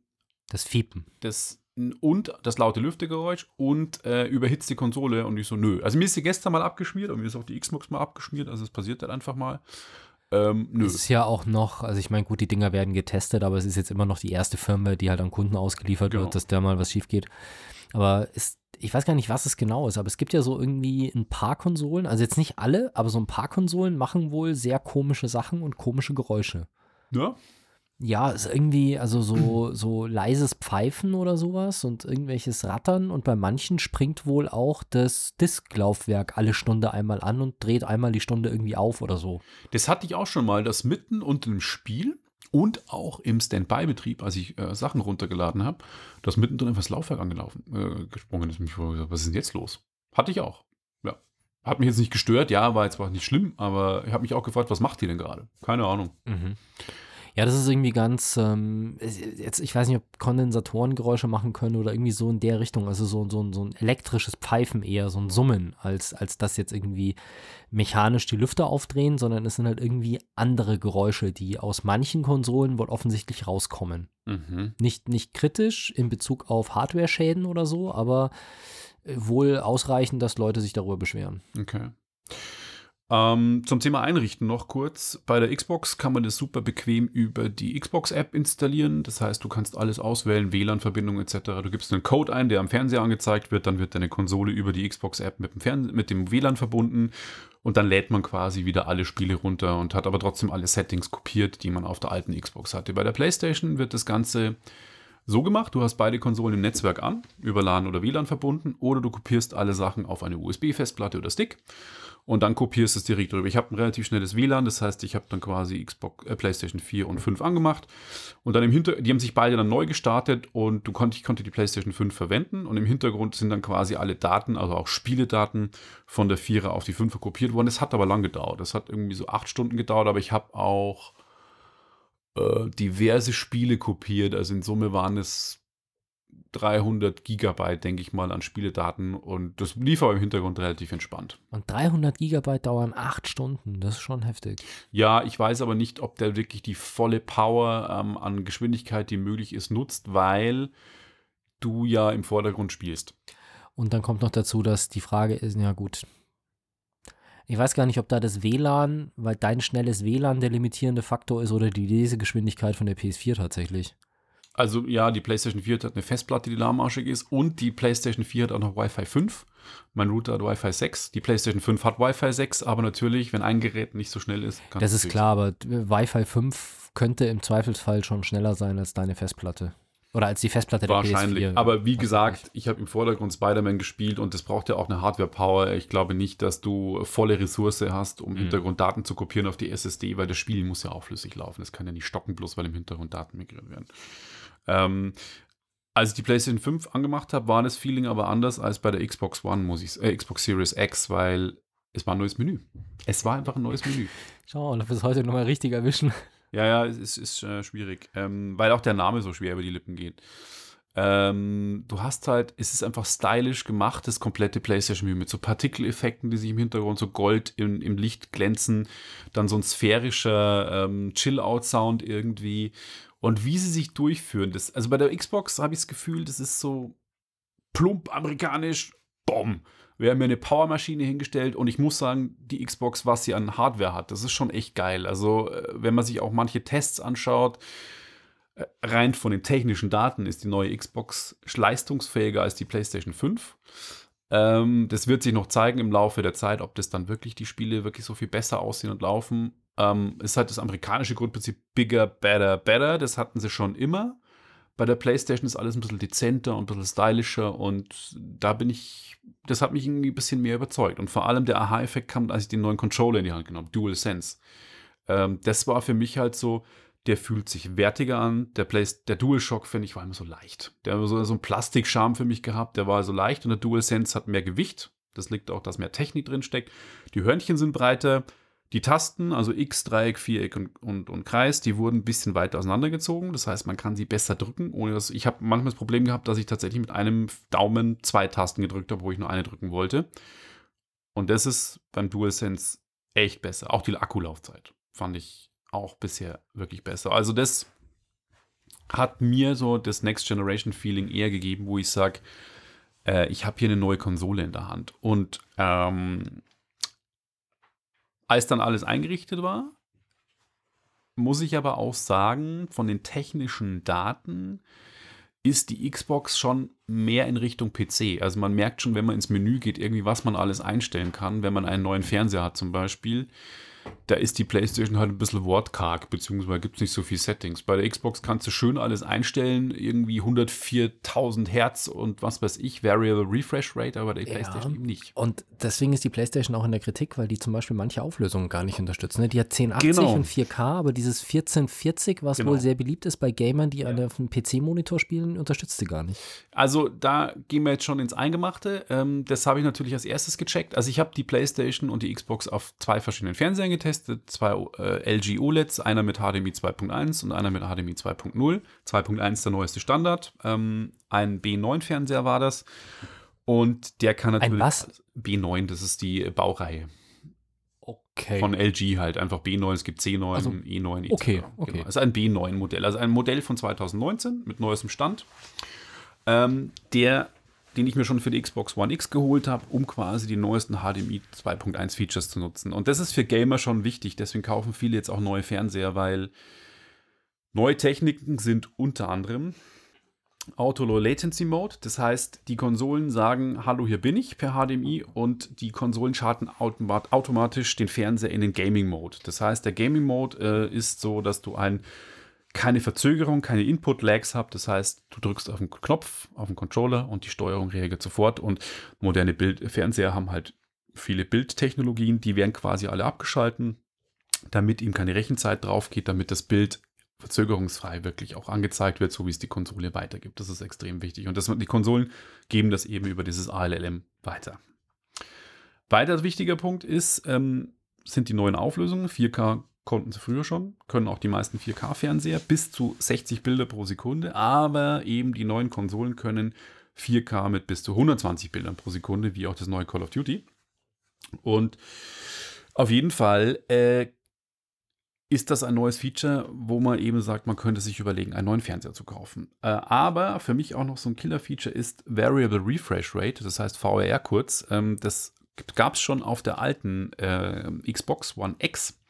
Das Fiepen. das und das laute Lüftegeräusch und äh, überhitzt die Konsole und ich so, nö. Also mir ist sie gestern mal abgeschmiert und mir ist auch die Xbox mal abgeschmiert, also es passiert halt einfach mal. Ähm, nö. Es ist ja auch noch, also ich meine, gut, die Dinger werden getestet, aber es ist jetzt immer noch die erste Firmware, die halt an Kunden ausgeliefert Genau. wird, dass da mal was schief geht. Aber ist, ich weiß gar nicht, was es genau ist, aber es gibt ja so irgendwie ein paar Konsolen, also jetzt nicht alle, aber so ein paar Konsolen machen wohl sehr komische Sachen und komische Geräusche. ja? Ja, ist irgendwie, also so, so leises Pfeifen oder sowas und irgendwelches Rattern und bei manchen springt wohl auch das Disklaufwerk alle Stunde einmal an und dreht einmal die Stunde irgendwie auf oder so. Das hatte ich auch schon mal, dass mitten unter dem Spiel und auch im Standby-Betrieb, als ich äh, Sachen runtergeladen habe, dass mittendrin einfach das Laufwerk angelaufen, äh, gesprungen ist. Und ich war gesagt, was ist denn jetzt los? Hatte ich auch. Ja. Hat mich jetzt nicht gestört, ja, war jetzt zwar nicht schlimm, aber ich habe mich auch gefragt, was macht die denn gerade? Keine Ahnung. Ja, das ist irgendwie ganz, ähm, jetzt, ich weiß nicht, ob Kondensatorengeräusche machen können oder irgendwie so in der Richtung, also so, so, ein- so ein elektrisches Pfeifen eher, so ein Summen, als, als das jetzt irgendwie mechanisch die Lüfter aufdrehen, sondern es sind halt irgendwie andere Geräusche, die aus manchen Konsolen wohl offensichtlich rauskommen. Mhm. Nicht, nicht kritisch in Bezug auf Hardware-Schäden oder so, aber äh, wohl ausreichend, dass Leute sich darüber beschweren. Okay. Ähm, zum Thema Einrichten noch kurz. Bei der Xbox kann man das super bequem über die Xbox-App installieren. Das heißt, du kannst alles auswählen, WLAN-Verbindung etc. Du gibst einen Code ein, der am Fernseher angezeigt wird, dann wird deine Konsole über die Xbox-App mit, mit dem WLAN verbunden und dann lädt man quasi wieder alle Spiele runter und hat aber trotzdem alle Settings kopiert, die man auf der alten Xbox hatte. Bei der PlayStation wird das Ganze so gemacht, du hast beide Konsolen im Netzwerk an, über LAN oder WLAN verbunden, oder du kopierst alle Sachen auf eine USB-Festplatte oder Stick und dann kopierst es direkt drüber. Ich habe ein relativ schnelles WLAN, das heißt, ich habe dann quasi Xbox, äh, PlayStation 4 und 5 angemacht und dann im Hintergrund, die haben sich beide dann neu gestartet und du konnt, ich konnte die PlayStation 5 verwenden und im Hintergrund sind dann quasi alle Daten, also auch Spieledaten von der 4er auf die 5er kopiert worden. Das hat aber lang gedauert. Das hat irgendwie so acht Stunden gedauert, aber ich habe auch äh, diverse Spiele kopiert. Also in Summe waren es 300 Gigabyte, denke ich mal, an Spieledaten und das lief aber im Hintergrund relativ entspannt. Und 300 Gigabyte dauern acht Stunden, das ist schon heftig. Ja, ich weiß aber nicht, ob der wirklich die volle Power ähm, an Geschwindigkeit, die möglich ist, nutzt, weil du ja im Vordergrund spielst. Und dann kommt noch dazu, dass die Frage ist, ja gut, ich weiß gar nicht, ob da das WLAN, weil dein schnelles WLAN der limitierende Faktor ist oder die Lesegeschwindigkeit von der PS4 tatsächlich. Also ja, die PlayStation 4 hat eine Festplatte, die lahmarschig ist und die PlayStation 4 hat auch noch Wi-Fi 5. Mein Router hat Wi-Fi 6. Die PlayStation 5 hat Wi-Fi 6, aber natürlich, wenn ein Gerät nicht so schnell ist, kann Das ist klar, aber Wi-Fi 5 könnte im Zweifelsfall schon schneller sein als deine Festplatte. Oder als die Festplatte der Wahrscheinlich. PS4. Aber wie Was gesagt, ich habe im Vordergrund Spider-Man gespielt und das braucht ja auch eine Hardware-Power. Ich glaube nicht, dass du volle Ressource hast, um Mhm. Hintergrund Daten zu kopieren auf die SSD, weil das Spiel muss ja auch flüssig laufen. Das kann ja nicht stocken, bloß weil im Hintergrund Daten migriert werden. Ähm, als ich die PlayStation 5 angemacht habe, war das Feeling aber anders als bei der Xbox One, muss ich äh, Xbox Series X, weil es war ein neues Menü. Es war einfach ein neues Menü. Schau, ob wir es heute nochmal richtig erwischen. Ja, ja, es ist, ist äh, schwierig, ähm, weil auch der Name so schwer über die Lippen geht. Ähm, du hast halt, es ist einfach stylisch gemacht, das komplette PlayStation-Menü mit so Partikeleffekten, die sich im Hintergrund so Gold im, im Licht glänzen, dann so ein sphärischer ähm, Chill-Out-Sound irgendwie und wie sie sich durchführen. Das, also bei der Xbox habe ich das Gefühl, das ist so plump amerikanisch, bom. Wir haben mir eine Powermaschine hingestellt und ich muss sagen, die Xbox, was sie an Hardware hat, das ist schon echt geil. Also, äh, wenn man sich auch manche Tests anschaut, äh, rein von den technischen Daten ist die neue Xbox leistungsfähiger als die PlayStation 5. Ähm, das wird sich noch zeigen im Laufe der Zeit, ob das dann wirklich die Spiele wirklich so viel besser aussehen und laufen. Ähm, ist halt das amerikanische Grundprinzip bigger, better, better. Das hatten sie schon immer. Bei der PlayStation ist alles ein bisschen dezenter und ein bisschen stylischer und da bin ich, das hat mich irgendwie ein bisschen mehr überzeugt. Und vor allem der Aha-Effekt kam, als ich den neuen Controller in die Hand genommen habe, Dual Sense. Ähm, das war für mich halt so, der fühlt sich wertiger an. Der, Play der DualShock, finde ich, war immer so leicht. Der hat so, so einen Plastikscham für mich gehabt, der war so leicht und der DualSense hat mehr Gewicht. Das liegt auch, dass mehr Technik drin steckt. Die Hörnchen sind breiter. Die Tasten, also X, Dreieck, Viereck und, und, und Kreis, die wurden ein bisschen weiter auseinandergezogen. Das heißt, man kann sie besser drücken, ohne dass. Ich habe manchmal das Problem gehabt, dass ich tatsächlich mit einem Daumen zwei Tasten gedrückt habe, wo ich nur eine drücken wollte. Und das ist beim DualSense echt besser. Auch die Akkulaufzeit fand ich auch bisher wirklich besser. Also das hat mir so das Next Generation Feeling eher gegeben, wo ich sage, äh, ich habe hier eine neue Konsole in der Hand. Und ähm, als dann alles eingerichtet war, muss ich aber auch sagen, von den technischen Daten ist die Xbox schon mehr in Richtung PC. Also man merkt schon, wenn man ins Menü geht, irgendwie, was man alles einstellen kann, wenn man einen neuen Fernseher hat zum Beispiel da ist die PlayStation halt ein bisschen wortkarg, beziehungsweise gibt es nicht so viele Settings. Bei der Xbox kannst du schön alles einstellen, irgendwie 104.000 Hertz und was weiß ich, Variable Refresh Rate, aber der ja. PlayStation eben nicht. Und deswegen ist die PlayStation auch in der Kritik, weil die zum Beispiel manche Auflösungen gar nicht unterstützt. Ne? Die hat 1080 genau. und 4K, aber dieses 1440, was genau. wohl sehr beliebt ist bei Gamern, die ja. auf einem PC-Monitor spielen, unterstützt sie gar nicht. Also da gehen wir jetzt schon ins Eingemachte. Ähm, das habe ich natürlich als erstes gecheckt. Also ich habe die PlayStation und die Xbox auf zwei verschiedenen Fernsehern getestet, zwei äh, LG OLEDs, einer mit HDMI 2.1 und einer mit HDMI 2.0. 2.1 der neueste Standard. Ähm, ein B9-Fernseher war das. Und der kann natürlich. Ein was? B9, das ist die Baureihe. Okay. Von LG halt, einfach B9, es gibt C9, also, E9, etc. Okay, okay. Genau. Das ist ein B9-Modell, also ein Modell von 2019 mit neuestem Stand. Ähm, der den ich mir schon für die Xbox One X geholt habe, um quasi die neuesten HDMI 2.1 Features zu nutzen. Und das ist für Gamer schon wichtig. Deswegen kaufen viele jetzt auch neue Fernseher, weil neue Techniken sind unter anderem Auto Low Latency Mode. Das heißt, die Konsolen sagen, hallo, hier bin ich per HDMI und die Konsolen schalten automatisch den Fernseher in den Gaming Mode. Das heißt, der Gaming Mode äh, ist so, dass du ein keine Verzögerung, keine Input-Lags habt. Das heißt, du drückst auf den Knopf, auf den Controller und die Steuerung reagiert sofort. Und moderne Bild Fernseher haben halt viele Bildtechnologien, die werden quasi alle abgeschalten, damit ihm keine Rechenzeit drauf geht, damit das Bild verzögerungsfrei wirklich auch angezeigt wird, so wie es die Konsole weitergibt. Das ist extrem wichtig. Und das, die Konsolen geben das eben über dieses ALLM weiter. Weiter wichtiger Punkt ist, ähm, sind die neuen Auflösungen. 4K konnten sie früher schon, können auch die meisten 4K-Fernseher bis zu 60 Bilder pro Sekunde, aber eben die neuen Konsolen können 4K mit bis zu 120 Bildern pro Sekunde, wie auch das neue Call of Duty. Und auf jeden Fall äh, ist das ein neues Feature, wo man eben sagt, man könnte sich überlegen, einen neuen Fernseher zu kaufen. Äh, aber für mich auch noch so ein Killer-Feature ist Variable Refresh Rate, das heißt VRR kurz. Ähm, das gab es schon auf der alten äh, Xbox One X.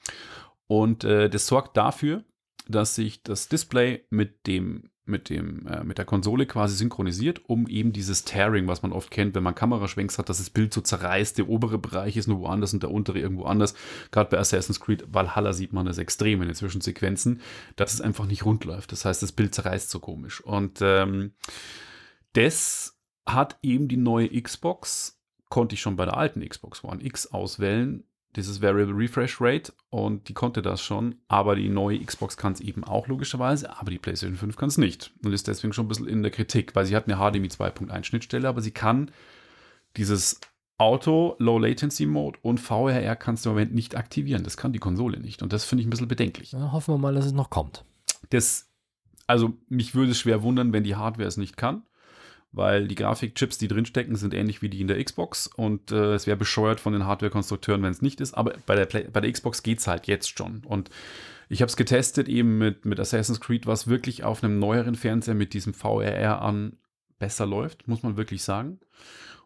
Und äh, das sorgt dafür, dass sich das Display mit dem mit, dem, äh, mit der Konsole quasi synchronisiert, um eben dieses Tearing, was man oft kennt, wenn man Kameraschwenks hat, dass das Bild so zerreißt, der obere Bereich ist nur woanders und der untere irgendwo anders. Gerade bei Assassin's Creed Valhalla sieht man das extrem in den Zwischensequenzen, dass es einfach nicht rund läuft. Das heißt, das Bild zerreißt so komisch. Und ähm, das hat eben die neue Xbox, konnte ich schon bei der alten Xbox One X auswählen, dieses Variable Refresh Rate und die konnte das schon, aber die neue Xbox kann es eben auch logischerweise, aber die PlayStation 5 kann es nicht und ist deswegen schon ein bisschen in der Kritik, weil sie hat eine HDMI 2.1 Schnittstelle, aber sie kann dieses Auto, Low Latency Mode und VRR kannst du im Moment nicht aktivieren. Das kann die Konsole nicht und das finde ich ein bisschen bedenklich. Ja, hoffen wir mal, dass es noch kommt. Das, also mich würde es schwer wundern, wenn die Hardware es nicht kann weil die Grafikchips, die drinstecken, sind ähnlich wie die in der Xbox und äh, es wäre bescheuert von den Hardware-Konstrukteuren, wenn es nicht ist, aber bei der, Play bei der Xbox geht es halt jetzt schon und ich habe es getestet eben mit, mit Assassin's Creed, was wirklich auf einem neueren Fernseher mit diesem VRR an besser läuft, muss man wirklich sagen.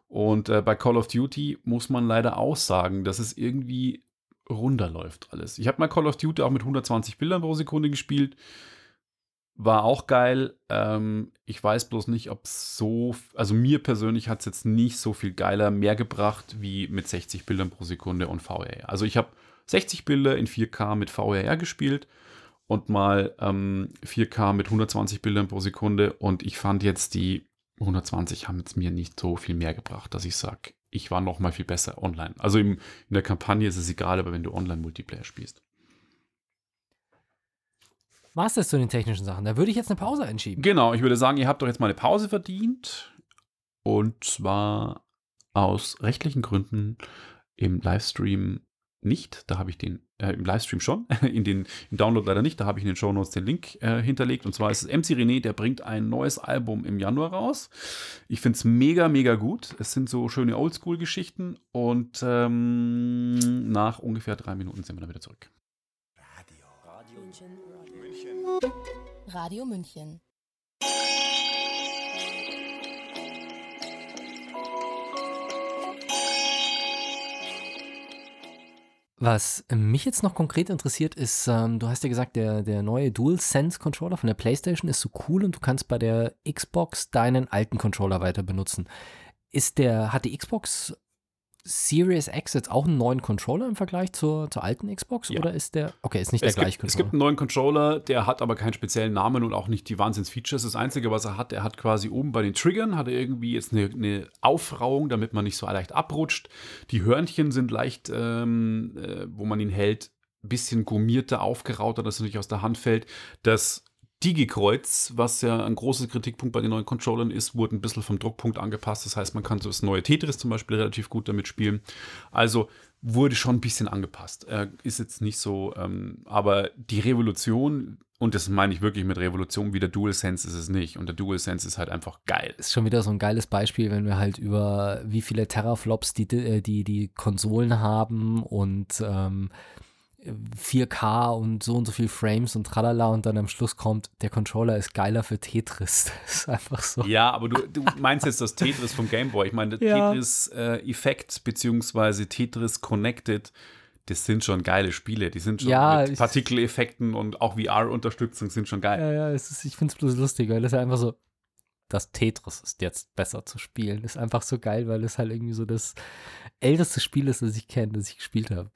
Und äh, bei Call of Duty muss man leider auch sagen, dass es irgendwie runder läuft alles. Ich habe mal Call of Duty auch mit 120 Bildern pro Sekunde gespielt. War auch geil. Ähm, ich weiß bloß nicht, ob so, also mir persönlich hat es jetzt nicht so viel geiler mehr gebracht wie mit 60 Bildern pro Sekunde und VRR. Also ich habe 60 Bilder in 4K mit VRR gespielt und mal ähm, 4K mit 120 Bildern pro Sekunde und ich fand jetzt die 120 haben jetzt mir nicht so viel mehr gebracht, dass ich sage, ich war noch mal viel besser online. Also im, in der Kampagne ist es egal, aber wenn du Online-Multiplayer spielst war es das zu den technischen Sachen. Da würde ich jetzt eine Pause einschieben. Genau, ich würde sagen, ihr habt doch jetzt mal eine Pause verdient. Und zwar aus rechtlichen Gründen im Livestream nicht. Da habe ich den äh, im Livestream schon, in den im Download leider nicht. Da habe ich in den Show Notes den Link äh, hinterlegt. Und zwar ist es MC René, der bringt ein neues Album im Januar raus. Ich finde es mega, mega gut. Es sind so schöne Oldschool-Geschichten. Und ähm, nach ungefähr drei Minuten sind wir dann wieder zurück. München. Radio München. Was mich jetzt noch konkret interessiert, ist, ähm, du hast ja gesagt, der, der neue DualSense Controller von der PlayStation ist so cool und du kannst bei der Xbox deinen alten Controller weiter benutzen. Ist der, hat die Xbox Series X jetzt auch einen neuen Controller im Vergleich zur, zur alten Xbox? Ja. Oder ist der, okay, ist nicht Es der gleiche gibt, es Controller? gibt einen neuen Controller, der hat aber keinen speziellen Namen und auch nicht die Wahnsinns-Features. Das Einzige, was er hat, er hat quasi oben bei den Triggern, hat er irgendwie jetzt eine, eine Aufrauung, damit man nicht so leicht abrutscht. Die Hörnchen sind leicht, ähm, äh, wo man ihn hält, ein bisschen gummierter, aufgerauter, dass er nicht aus der Hand fällt. Das Digi-Kreuz, was ja ein großer Kritikpunkt bei den neuen Controllern ist, wurde ein bisschen vom Druckpunkt angepasst. Das heißt, man kann so das neue Tetris zum Beispiel relativ gut damit spielen. Also wurde schon ein bisschen angepasst. Äh, ist jetzt nicht so, ähm, aber die Revolution, und das meine ich wirklich mit Revolution, wie der DualSense ist es nicht. Und der DualSense ist halt einfach geil. ist schon wieder so ein geiles Beispiel, wenn wir halt über wie viele Teraflops die, äh, die, die Konsolen haben und ähm, 4K und so und so viel Frames und tralala und dann am Schluss kommt, der Controller ist geiler für Tetris. Das ist einfach so. Ja, aber du, du meinst jetzt das Tetris vom Game Boy. Ich meine, der Ja. Tetris-Effekt beziehungsweise Tetris Connected, das sind schon geile Spiele. Die sind schon Ja, mit Partikeleffekten und auch VR-Unterstützung sind schon geil. Ja, ja, es ist, ich finde es bloß lustig, weil das ist einfach so, das Tetris ist jetzt besser zu spielen. Ist einfach so geil, weil es halt irgendwie so das älteste Spiel ist, das ich kenne, das ich gespielt habe.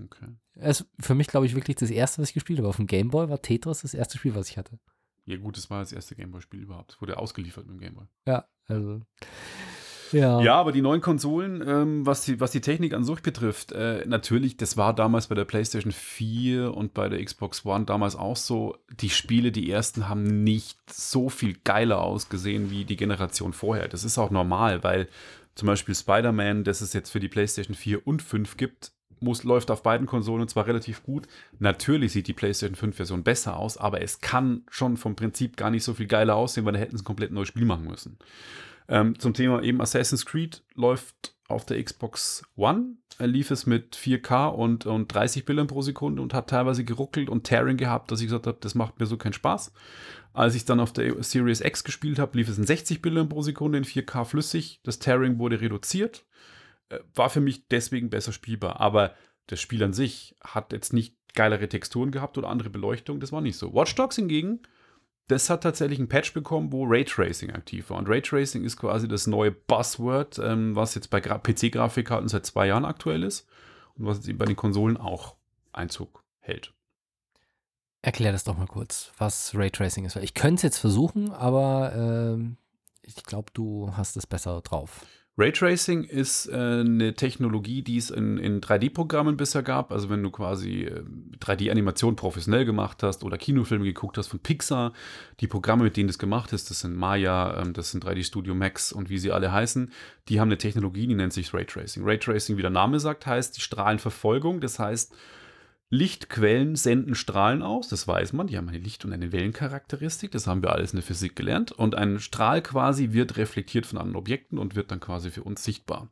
Okay. Es ist für mich, glaube ich, wirklich das erste, was ich gespielt habe. Auf dem Game Boy war Tetris das erste Spiel, was ich hatte. Ja, gut, das war das erste Gameboy-Spiel überhaupt. Es wurde ausgeliefert mit dem Gameboy. Ja, also. Ja. Ja, aber die neuen Konsolen, ähm, was, die, was die Technik an sich betrifft, äh, natürlich, das war damals bei der PlayStation 4 und bei der Xbox One damals auch so. Die Spiele, die ersten, haben nicht so viel geiler ausgesehen wie die Generation vorher. Das ist auch normal, weil zum Beispiel Spider-Man, das es jetzt für die PlayStation 4 und 5 gibt, muss, läuft auf beiden Konsolen und zwar relativ gut. Natürlich sieht die PlayStation 5-Version besser aus, aber es kann schon vom Prinzip gar nicht so viel geiler aussehen, weil da hätten sie ein komplett neues Spiel machen müssen. Ähm, zum Thema eben Assassin's Creed läuft auf der Xbox One. Er lief es mit 4K und, und 30 Bildern pro Sekunde und hat teilweise geruckelt und Tearing gehabt, dass ich gesagt habe, das macht mir so keinen Spaß. Als ich dann auf der Series X gespielt habe, lief es in 60 Bildern pro Sekunde in 4K flüssig. Das Tearing wurde reduziert. Äh, War für mich deswegen besser spielbar. Aber das Spiel an sich hat jetzt nicht geilere Texturen gehabt oder andere Beleuchtung. Das war nicht so. Watch Dogs hingegen das hat tatsächlich ein Patch bekommen, wo Raytracing aktiv war. Und Raytracing ist quasi das neue Buzzword, ähm, was jetzt bei Gra- PC-Grafikkarten seit zwei Jahren aktuell ist und was jetzt eben bei den Konsolen auch Einzug hält. Erklär das doch mal kurz, was Raytracing ist. Ich könnte es jetzt versuchen, aber ähm, ich glaube, du hast es besser drauf. Raytracing ist äh, eine Technologie, die es in, in 3D-Programmen bisher gab. Also wenn du quasi äh, 3D-Animation professionell gemacht hast oder Kinofilme geguckt hast von Pixar, die Programme, mit denen das gemacht ist, das sind Maya, ähm, das sind 3D Studio Max und wie sie alle heißen, die haben eine Technologie, die nennt sich Raytracing. Raytracing, wie der Name sagt, heißt die Strahlenverfolgung. Das heißt, Lichtquellen senden Strahlen aus, das weiß man, die haben eine Licht- und eine Wellencharakteristik, das haben wir alles in der Physik gelernt. Und ein Strahl quasi wird reflektiert von anderen Objekten und wird dann quasi für uns sichtbar.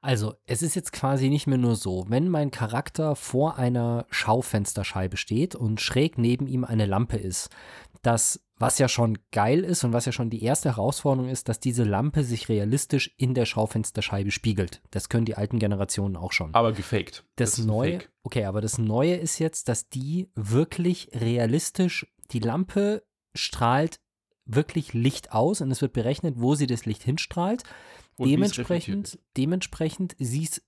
Also, es ist jetzt quasi nicht mehr nur so, wenn mein Charakter vor einer Schaufensterscheibe steht und schräg neben ihm eine Lampe ist, das, was ja schon geil ist und was ja schon die erste Herausforderung ist, dass diese Lampe sich realistisch in der Schaufensterscheibe spiegelt. Das können die alten Generationen auch schon. Aber gefaked. Das, ist Neue, fake. okay, aber das Neue ist jetzt, dass die wirklich realistisch, die Lampe strahlt wirklich Licht aus und es wird berechnet, wo sie das Licht hinstrahlt. Und reflektiert dementsprechend, dementsprechend siehst,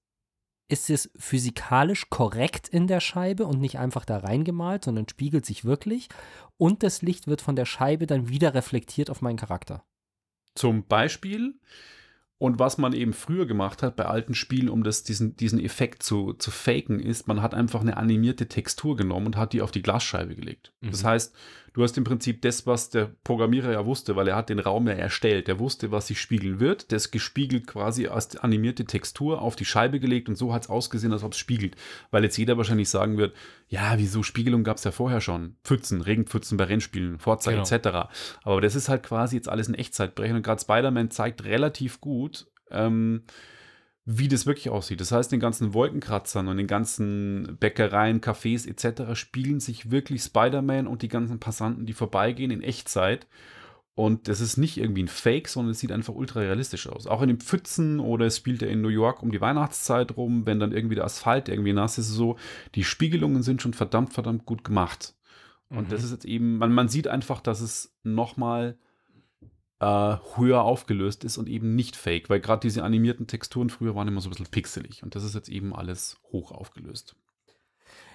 ist es physikalisch korrekt in der Scheibe und nicht einfach da reingemalt, sondern spiegelt sich wirklich. Und das Licht wird von der Scheibe dann wieder reflektiert auf meinen Charakter. Zum Beispiel. Und was man eben früher gemacht hat bei alten Spielen, um das, diesen, diesen Effekt zu, zu faken, ist, man hat einfach eine animierte Textur genommen und hat die auf die Glasscheibe gelegt. Das Mhm. heißt, du hast im Prinzip das, was der Programmierer ja wusste, weil er hat den Raum ja erstellt. Er wusste, was sich spiegeln wird. Das gespiegelt quasi als animierte Textur auf die Scheibe gelegt und so hat es ausgesehen, als ob es spiegelt. Weil jetzt jeder wahrscheinlich sagen wird, ja, wieso Spiegelung gab es ja vorher schon. Pfützen, Regenpfützen bei Rennspielen, Forza Genau. etc. Aber das ist halt quasi jetzt alles in Echtzeit brechen und gerade Spider-Man zeigt relativ gut, ähm, wie das wirklich aussieht. Das heißt, den ganzen Wolkenkratzern und den ganzen Bäckereien, Cafés etc. spielen sich wirklich Spider-Man und die ganzen Passanten, die vorbeigehen, in Echtzeit. Und das ist nicht irgendwie ein Fake, sondern es sieht einfach ultra realistisch aus. Auch in den Pfützen oder es spielt er in New York um die Weihnachtszeit rum, wenn dann irgendwie der Asphalt irgendwie nass ist, so. Die Spiegelungen sind schon verdammt, verdammt gut gemacht. Und Mhm. das ist jetzt eben, man, man sieht einfach, dass es nochmal äh, höher aufgelöst ist und eben nicht fake, weil gerade diese animierten Texturen früher waren immer so ein bisschen pixelig und das ist jetzt eben alles hoch aufgelöst.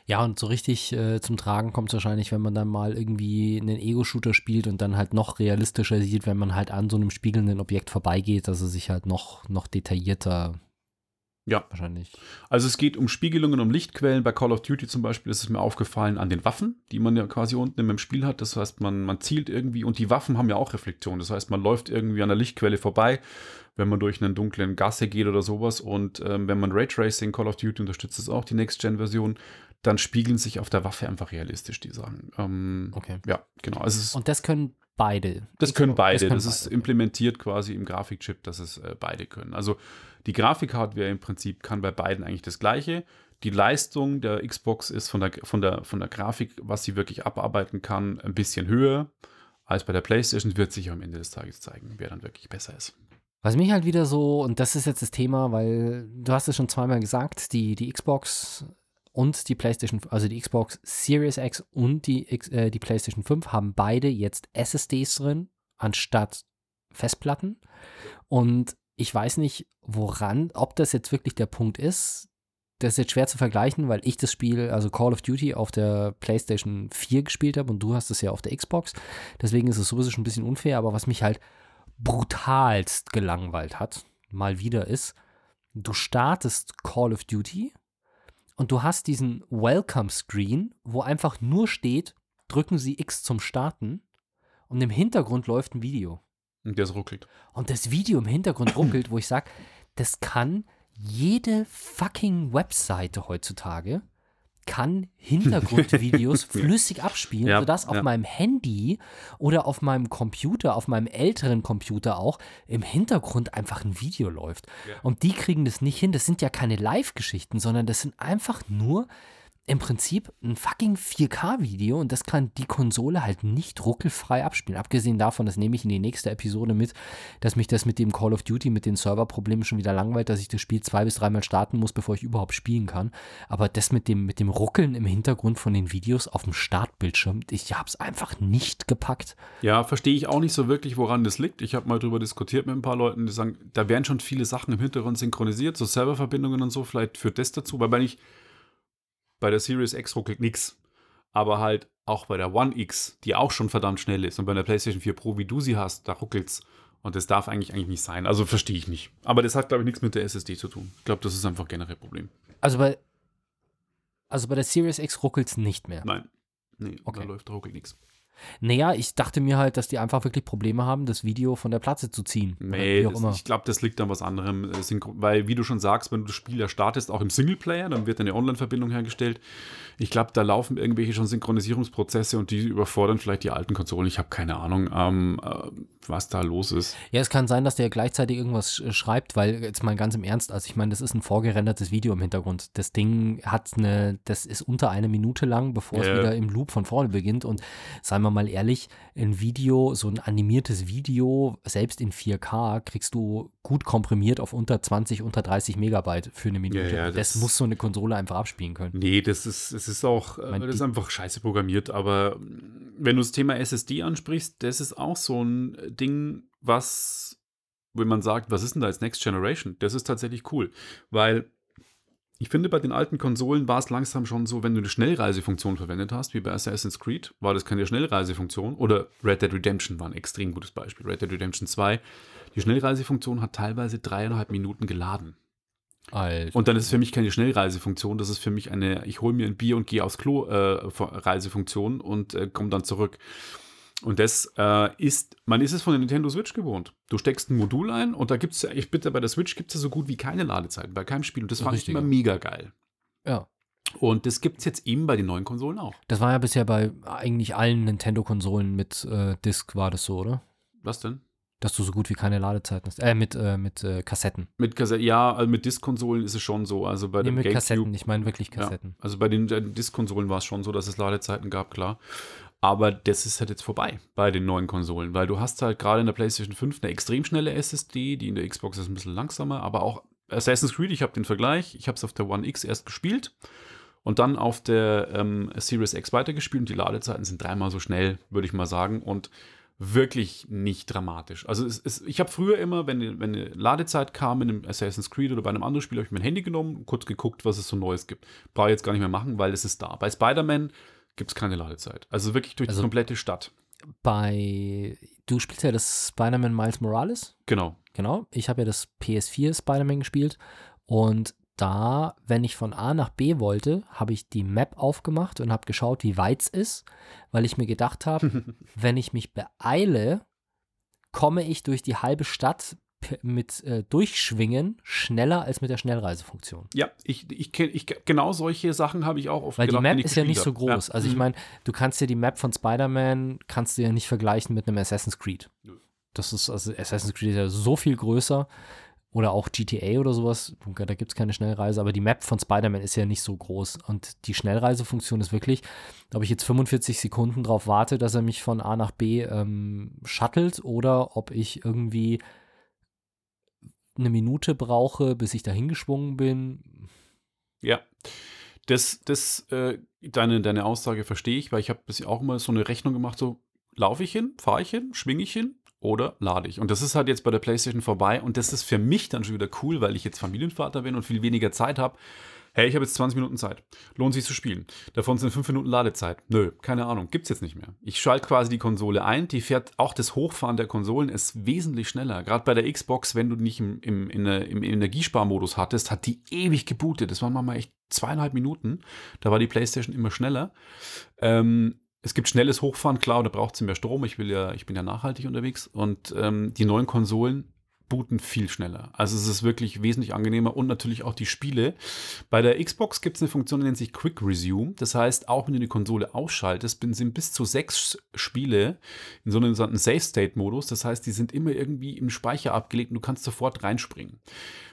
Ja, und so richtig äh, zum Tragen kommt es wahrscheinlich, wenn man dann mal irgendwie einen Ego-Shooter spielt und dann halt noch realistischer sieht, wenn man halt an so einem spiegelnden Objekt vorbeigeht, dass er sich halt noch, noch detaillierter Ja. wahrscheinlich. Also es geht um Spiegelungen, um Lichtquellen. Bei Call of Duty zum Beispiel ist es mir aufgefallen an den Waffen, die man ja quasi unten im Spiel hat. Das heißt, man, man zielt irgendwie und die Waffen haben ja auch Reflexion. Das heißt, man läuft irgendwie an der Lichtquelle vorbei, wenn man durch einen dunklen Gasse geht oder sowas. Und ähm, wenn man Raytracing, Call of Duty unterstützt es auch, die Next-Gen-Version, dann spiegeln sich auf der Waffe einfach realistisch die Sachen. Ähm, Okay. Ja, genau. Also ist, Und das können beide. das können beide. Das, können ist beide. implementiert quasi im Grafikchip, dass es äh, beide können. Also die Grafikhardware im Prinzip kann bei beiden eigentlich das gleiche. Die Leistung der Xbox ist von der, von der, von der Grafik, was sie wirklich abarbeiten kann, ein bisschen höher als bei der PlayStation. Wird sich am Ende des Tages zeigen, wer dann wirklich besser ist. Was mich halt wieder so, und das ist jetzt das Thema, weil du hast es schon zweimal gesagt, die, die Xbox und die PlayStation, also die Xbox Series X und die, äh, die PlayStation 5 haben beide jetzt SSDs drin, anstatt Festplatten. Und ich weiß nicht, woran, ob das jetzt wirklich der Punkt ist. Das ist jetzt schwer zu vergleichen, weil ich das Spiel, also Call of Duty, auf der PlayStation 4 gespielt habe und du hast es ja auf der Xbox. Deswegen ist es sowieso schon ein bisschen unfair, aber was mich halt brutalst gelangweilt hat, mal wieder ist, du startest Call of Duty und du hast diesen Welcome-Screen, wo einfach nur steht, drücken Sie X zum Starten und im Hintergrund läuft ein Video. Und es ruckelt. Und das Video im Hintergrund ruckelt, wo ich sage, das kann jede fucking Webseite heutzutage kann Hintergrundvideos flüssig abspielen, Ja, sodass auf ja. meinem Handy oder auf meinem Computer, auf meinem älteren Computer auch, im Hintergrund einfach ein Video läuft. Und die kriegen das nicht hin. Das sind ja keine Live-Geschichten, sondern das sind einfach nur im Prinzip ein fucking 4K-Video und das kann die Konsole halt nicht ruckelfrei abspielen. Abgesehen davon, das nehme ich in die nächste Episode mit, dass mich das mit dem Call of Duty, mit den Serverproblemen schon wieder langweilt, dass ich das Spiel zwei bis dreimal starten muss, bevor ich überhaupt spielen kann. Aber das mit dem, mit dem Ruckeln im Hintergrund von den Videos auf dem Startbildschirm, ich habe es einfach nicht gepackt. Ja, verstehe ich auch nicht so wirklich, woran das liegt. Ich habe mal drüber diskutiert mit ein paar Leuten, die sagen, da werden schon viele Sachen im Hintergrund synchronisiert, so Serververbindungen und so, vielleicht führt das dazu, weil wenn ich bei der Series X ruckelt nichts, aber halt auch bei der One X, die auch schon verdammt schnell ist und bei der PlayStation 4 Pro, wie du sie hast, da ruckelt's und das darf eigentlich eigentlich nicht sein. Also verstehe ich nicht. Aber das hat glaube ich nichts mit der SSD zu tun. Ich glaube, das ist einfach generell ein Problem. Also bei, also bei der Series X ruckelt es nicht mehr. Nein. Nee, Okay. da läuft da ruckelt nichts. Naja, ich dachte mir halt, dass die einfach wirklich Probleme haben, das Video von der Platte zu ziehen. Nee, wie auch das, immer. ich glaube, das liegt an was anderem. äh, Weil, wie du schon sagst, wenn du das Spiel ja startest, auch im Singleplayer, dann wird eine Online-Verbindung hergestellt. Ich glaube, da laufen irgendwelche schon Synchronisierungsprozesse und die überfordern vielleicht die alten Konsolen. Ich habe keine Ahnung, ähm, äh, was da los ist. Ja, es kann sein, dass der gleichzeitig irgendwas sch- schreibt, weil jetzt mal ganz im Ernst, also ich meine, das ist ein vorgerendertes Video im Hintergrund. Das Ding hat eine, das ist unter eine Minute lang, bevor Ja. es wieder im Loop von vorne beginnt. Und seien wir mal ehrlich, ein Video, so ein animiertes Video, selbst in 4K, kriegst du gut komprimiert auf unter 20, unter 30 Megabyte für eine Minute. Ja, ja, das, das- muss so eine Konsole einfach abspielen können. Nee, das ist, es ist auch, äh, Mein das ist einfach scheiße programmiert, aber wenn du das Thema SSD ansprichst, das ist auch so ein Ding, was, wenn man sagt, was ist denn da jetzt Next Generation? Das ist tatsächlich cool, weil ich finde, bei den alten Konsolen war es langsam schon so, wenn du eine Schnellreisefunktion verwendet hast, wie bei Assassin's Creed, war das keine Schnellreisefunktion. Oder Red Dead Redemption war ein extrem gutes Beispiel. Red Dead Redemption 2, die Schnellreisefunktion hat teilweise dreieinhalb Minuten geladen. Alter. Und dann ist es für mich keine Schnellreisefunktion, das ist für mich eine, ich hole mir ein Bier und gehe aufs Klo äh, Reisefunktion und äh, komme dann zurück. Und das äh, ist, man ist es von der Nintendo Switch gewohnt. Du steckst ein Modul ein und da gibt es, ich bitte, bei der Switch gibt es ja so gut wie keine Ladezeiten, bei keinem Spiel. Und das fand Richtig, ich immer ja. mega geil. ja. Und das gibt es jetzt eben bei den neuen Konsolen auch. Das war ja bisher bei eigentlich allen Nintendo-Konsolen mit äh, Disk, war das so, oder? Was denn? Dass du so gut wie keine Ladezeiten hast. Äh, mit, äh, mit äh, Kassetten. Mit Kassetten, ja, also mit Disk-Konsolen ist es schon so. Also bei Nee, dem mit GameCube, Kassetten, ich meine wirklich Ja, Kassetten. also bei den äh, Disk-Konsolen war es schon so, dass es Ladezeiten gab, klar. Aber das ist halt jetzt vorbei bei den neuen Konsolen, weil du hast halt gerade in der PlayStation 5 eine extrem schnelle SSD, die in der Xbox ist ein bisschen langsamer, aber auch Assassin's Creed, ich habe den Vergleich, ich habe es auf der One X erst gespielt und dann auf der ähm, Series X weitergespielt und die Ladezeiten sind dreimal so schnell, würde ich mal sagen, und wirklich nicht dramatisch. Also es, es, ich habe früher immer, wenn, wenn eine Ladezeit kam in einem Assassin's Creed oder bei einem anderen Spiel, habe ich mein Handy genommen, kurz geguckt, was es so Neues gibt. Brauche ich jetzt gar nicht mehr machen, weil es ist da. Bei Spider-Man gibt es keine Ladezeit. Also wirklich durch Also- die komplette Stadt. Bei, du spielst ja das Spider-Man Miles Morales. Genau. Genau. Ich habe ja das PS4 Spider-Man gespielt. Und da, wenn ich von A nach B wollte, habe ich die Map aufgemacht und habe geschaut, wie weit es ist, weil ich mir gedacht habe, wenn ich mich beeile, komme ich durch die halbe Stadt mit äh, Durchschwingen schneller als mit der Schnellreisefunktion. Ja, ich, ich, ich genau solche Sachen habe ich auch oft Weil die gedacht, wenn Map ist ja nicht so groß. Ja. Also ich Mhm. meine, du kannst dir die Map von Spider-Man, kannst du ja nicht vergleichen mit einem Assassin's Creed. Nö. Das ist, also Assassin's Creed ist ja so viel größer. Oder auch GTA oder sowas. Da gibt es keine Schnellreise, aber die Map von Spider-Man ist ja nicht so groß. Und die Schnellreisefunktion ist wirklich, ob ich jetzt 45 Sekunden drauf warte, dass er mich von A nach B ähm, shuttelt oder ob ich irgendwie eine Minute brauche, bis ich dahin geschwungen bin. Ja. Das, das, äh, deine, deine Aussage verstehe ich, weil ich habe bisher auch immer so eine Rechnung gemacht, so laufe ich hin, fahre ich hin, schwinge ich hin oder lade ich. Und das ist halt jetzt bei der PlayStation vorbei und das ist für mich dann schon wieder cool, weil ich jetzt Familienvater bin und viel weniger Zeit habe. Hey, ich habe jetzt 20 Minuten Zeit. Lohnt sich zu spielen. Davon sind 5 Minuten Ladezeit. Nö, keine Ahnung. Gibt's jetzt nicht mehr. Ich schalte quasi die Konsole ein. Die fährt auch das Hochfahren der Konsolen ist wesentlich schneller. Gerade bei der Xbox, wenn du nicht im, im, in im Energiesparmodus hattest, hat die ewig gebootet. Das waren mal echt zweieinhalb Minuten. Da war die PlayStation immer schneller. Ähm, es gibt schnelles Hochfahren, klar, da braucht sie mehr Strom. Ich will ja, ich bin ja nachhaltig unterwegs und ähm, die neuen Konsolen booten viel schneller. Also es ist wirklich wesentlich angenehmer und natürlich auch die Spiele. Bei der Xbox gibt es eine Funktion, die nennt sich Quick Resume. Das heißt, auch wenn du die Konsole ausschaltest, sind bis zu sechs Spiele in so einem sogenannten Safe-State-Modus. Das heißt, die sind immer irgendwie im Speicher abgelegt und du kannst sofort reinspringen.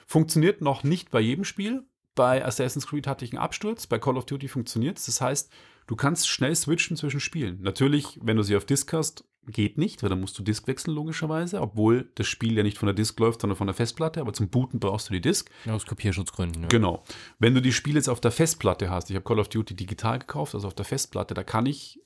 Funktioniert noch nicht bei jedem Spiel. Bei Assassin's Creed hatte ich einen Absturz, bei Call of Duty funktioniert es. Das heißt, du kannst schnell switchen zwischen Spielen. Natürlich, wenn du sie auf Disk hast, geht nicht, weil dann musst du Disk wechseln, logischerweise, obwohl das Spiel ja nicht von der Disk läuft, sondern von der Festplatte, aber zum Booten brauchst du die Disk. Aus Kopierschutzgründen. Ja. Genau. Wenn du die Spiele jetzt auf der Festplatte hast, ich habe Call of Duty digital gekauft, also auf der Festplatte, da kann ich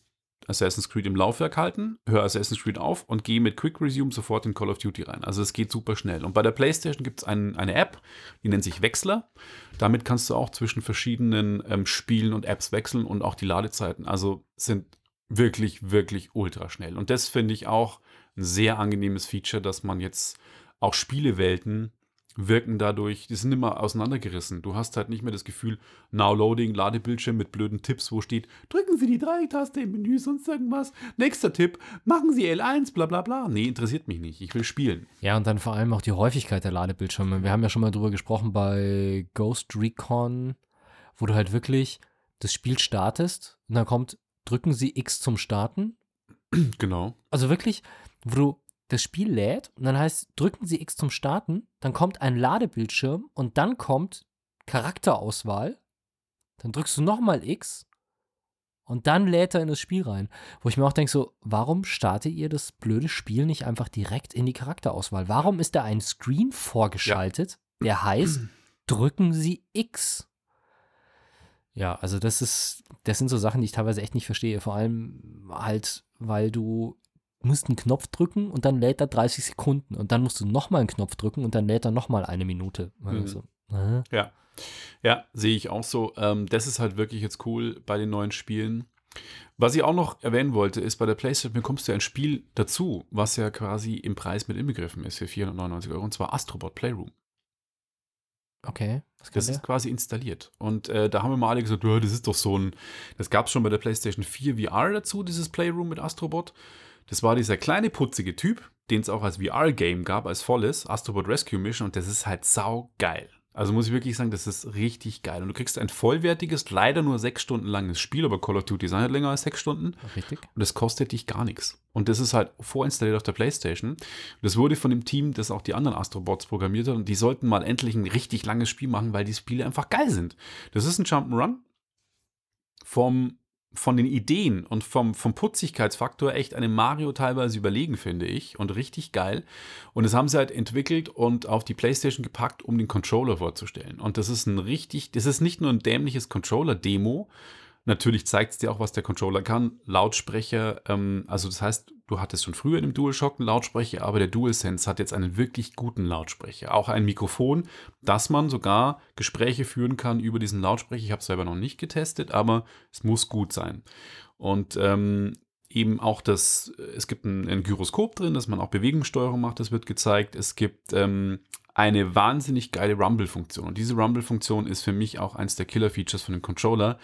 Assassin's Creed im Laufwerk halten, höre Assassin's Creed auf und gehe mit Quick Resume sofort in Call of Duty rein. Also es geht super schnell. Und bei der PlayStation gibt es ein, eine App, die nennt sich Wechsler. Damit kannst du auch zwischen verschiedenen ähm, Spielen und Apps wechseln und auch die Ladezeiten. Also sind wirklich, wirklich ultra schnell. Und das finde ich auch ein sehr angenehmes Feature, dass man jetzt auch Spielewelten wirken dadurch, die sind immer auseinandergerissen. Du hast halt nicht mehr das Gefühl, Now Loading, Ladebildschirm mit blöden Tipps, wo steht, drücken Sie die Dreiecktaste im Menü, sonst irgendwas. Nächster Tipp, machen Sie L1, bla bla bla. Nee, interessiert mich nicht. Ich will spielen. Ja, und dann vor allem auch die Häufigkeit der Ladebildschirme. Wir haben ja schon mal drüber gesprochen bei Ghost Recon, wo du halt wirklich das Spiel startest und dann kommt, drücken Sie X zum Starten. Genau. Also wirklich, wo du das Spiel lädt und dann heißt, drücken Sie X zum Starten, dann kommt ein Ladebildschirm und dann kommt Charakterauswahl. Dann drückst du nochmal X und dann lädt er in das Spiel rein. Wo ich mir auch denke, so, warum startet ihr das blöde Spiel nicht einfach direkt in die Charakterauswahl? Warum ist da ein Screen vorgeschaltet, der heißt, drücken Sie X? Ja, also das ist, das sind so Sachen, die ich teilweise echt nicht verstehe. Vor allem halt, weil du musst einen Knopf drücken und dann lädt er 30 Sekunden und dann musst du nochmal einen Knopf drücken und dann lädt er nochmal eine Minute. Also, äh, Ja. Ja, sehe ich auch so. Ähm, das ist halt wirklich jetzt cool bei den neuen Spielen. Was ich auch noch erwähnen wollte, ist, bei der PlayStation bekommst du ein Spiel dazu, was ja quasi im Preis mit inbegriffen ist für 499 Euro, und zwar Astrobot Playroom. Okay. Das der? ist quasi installiert. Und äh, da haben wir mal alle gesagt, "Ja, das ist doch so ein, das gab es schon bei der PlayStation 4 VR dazu, dieses Playroom mit Astrobot. Das war dieser kleine putzige Typ, den es auch als VR-Game gab, als volles, Astrobot Rescue Mission. Und das ist halt saugeil. Also muss ich wirklich sagen, das ist richtig geil. Und du kriegst ein vollwertiges, leider nur sechs Stunden langes Spiel, aber Call of Duty ist halt länger als sechs Stunden. Richtig. Und das kostet dich gar nichts. Und das ist halt vorinstalliert auf der Playstation. Das wurde von dem Team, das auch die anderen Astrobots programmiert hat. Und die sollten mal endlich ein richtig langes Spiel machen, weil die Spiele einfach geil sind. Das ist ein Jump'n'Run vom, von den Ideen und vom, vom Putzigkeitsfaktor echt einem Mario teilweise überlegen, finde ich. Und richtig geil. Und das haben sie halt entwickelt und auf die Playstation gepackt, um den Controller vorzustellen. Und das ist ein richtig, das ist nicht nur ein dämliches Controller-Demo, Natürlich zeigt es dir auch, was der Controller kann. Lautsprecher, ähm, also das heißt, du hattest schon früher in dem DualShock einen Lautsprecher, aber der DualSense hat jetzt einen wirklich guten Lautsprecher. Auch ein Mikrofon, dass man sogar Gespräche führen kann über diesen Lautsprecher. Ich habe es selber noch nicht getestet, aber es muss gut sein. Und ähm, eben auch das, es gibt ein, ein Gyroskop drin, dass man auch Bewegungssteuerung macht, das wird gezeigt. Es gibt ähm, eine wahnsinnig geile Rumble-Funktion. Und diese Rumble-Funktion ist für mich auch eins der Killer-Features von dem Controller,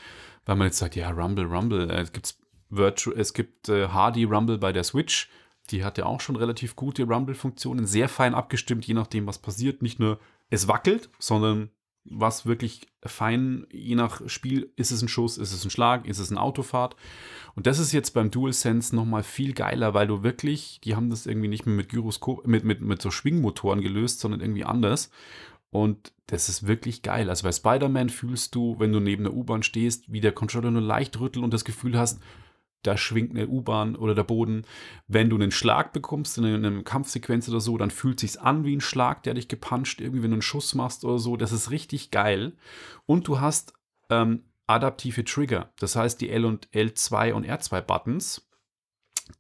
weil man jetzt sagt, ja, Rumble, Rumble, äh, es, gibt's Virtu es gibt äh, Hardy Rumble bei der Switch, die hat ja auch schon relativ gute Rumble-Funktionen, sehr fein abgestimmt, je nachdem, was passiert. Nicht nur es wackelt, sondern was wirklich fein, je nach Spiel, ist es ein Schuss, ist es ein Schlag, ist es eine Autofahrt. Und das ist jetzt beim DualSense nochmal viel geiler, weil du wirklich, die haben das irgendwie nicht mehr mit Gyroskop, mit, mit, mit so Schwingmotoren gelöst, sondern irgendwie anders. Und das ist wirklich geil. Also bei Spider-Man fühlst du, wenn du neben der U-Bahn stehst, wie der Controller nur leicht rüttelt und das Gefühl hast, da schwingt eine U-Bahn oder der Boden. Wenn du einen Schlag bekommst in einer Kampfsequenz oder so, dann fühlt sich's an wie ein Schlag, der dich gepuncht, irgendwie, wenn du einen Schuss machst oder so. Das ist richtig geil. Und du hast ähm, adaptive Trigger. Das heißt, die L und L2 und R2 Buttons,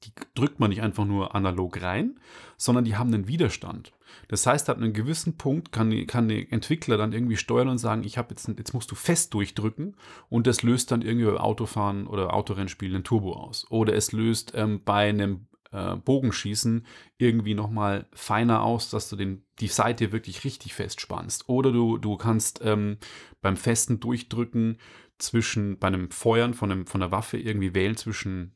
die drückt man nicht einfach nur analog rein, sondern die haben einen Widerstand. Das heißt, ab einem gewissen Punkt kann, kann der Entwickler dann irgendwie steuern und sagen, ich habe jetzt, jetzt musst du fest durchdrücken und das löst dann irgendwie beim Autofahren oder Autorennspielen einen Turbo aus. Oder es löst ähm, bei einem äh, Bogenschießen irgendwie nochmal feiner aus, dass du den, die Seite wirklich richtig fest spannst. Oder du, du kannst ähm, beim festen Durchdrücken zwischen, bei einem Feuern von, einem, von der Waffe irgendwie wählen zwischen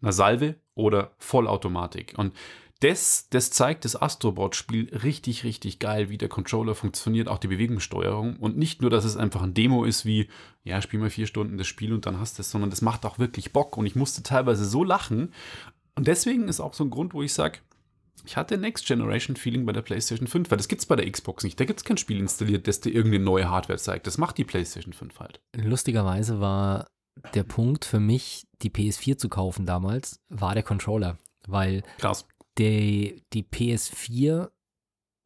einer Salve oder Vollautomatik. Und das, das zeigt das Astrobot-Spiel richtig, richtig geil, wie der Controller funktioniert, auch die Bewegungssteuerung. Und nicht nur, dass es einfach ein Demo ist wie, ja, spiel mal vier Stunden das Spiel und dann hast du es, sondern das macht auch wirklich Bock. Und ich musste teilweise so lachen. Und deswegen ist auch so ein Grund, wo ich sage, ich hatte Next Generation Feeling bei der PlayStation 5, weil das gibt es bei der Xbox nicht. Da gibt es kein Spiel installiert, das dir irgendeine neue Hardware zeigt. Das macht die PlayStation 5 halt. Lustigerweise war der Punkt für mich, die PS4 zu kaufen damals, war der Controller. Weil Krass. Die, die PS4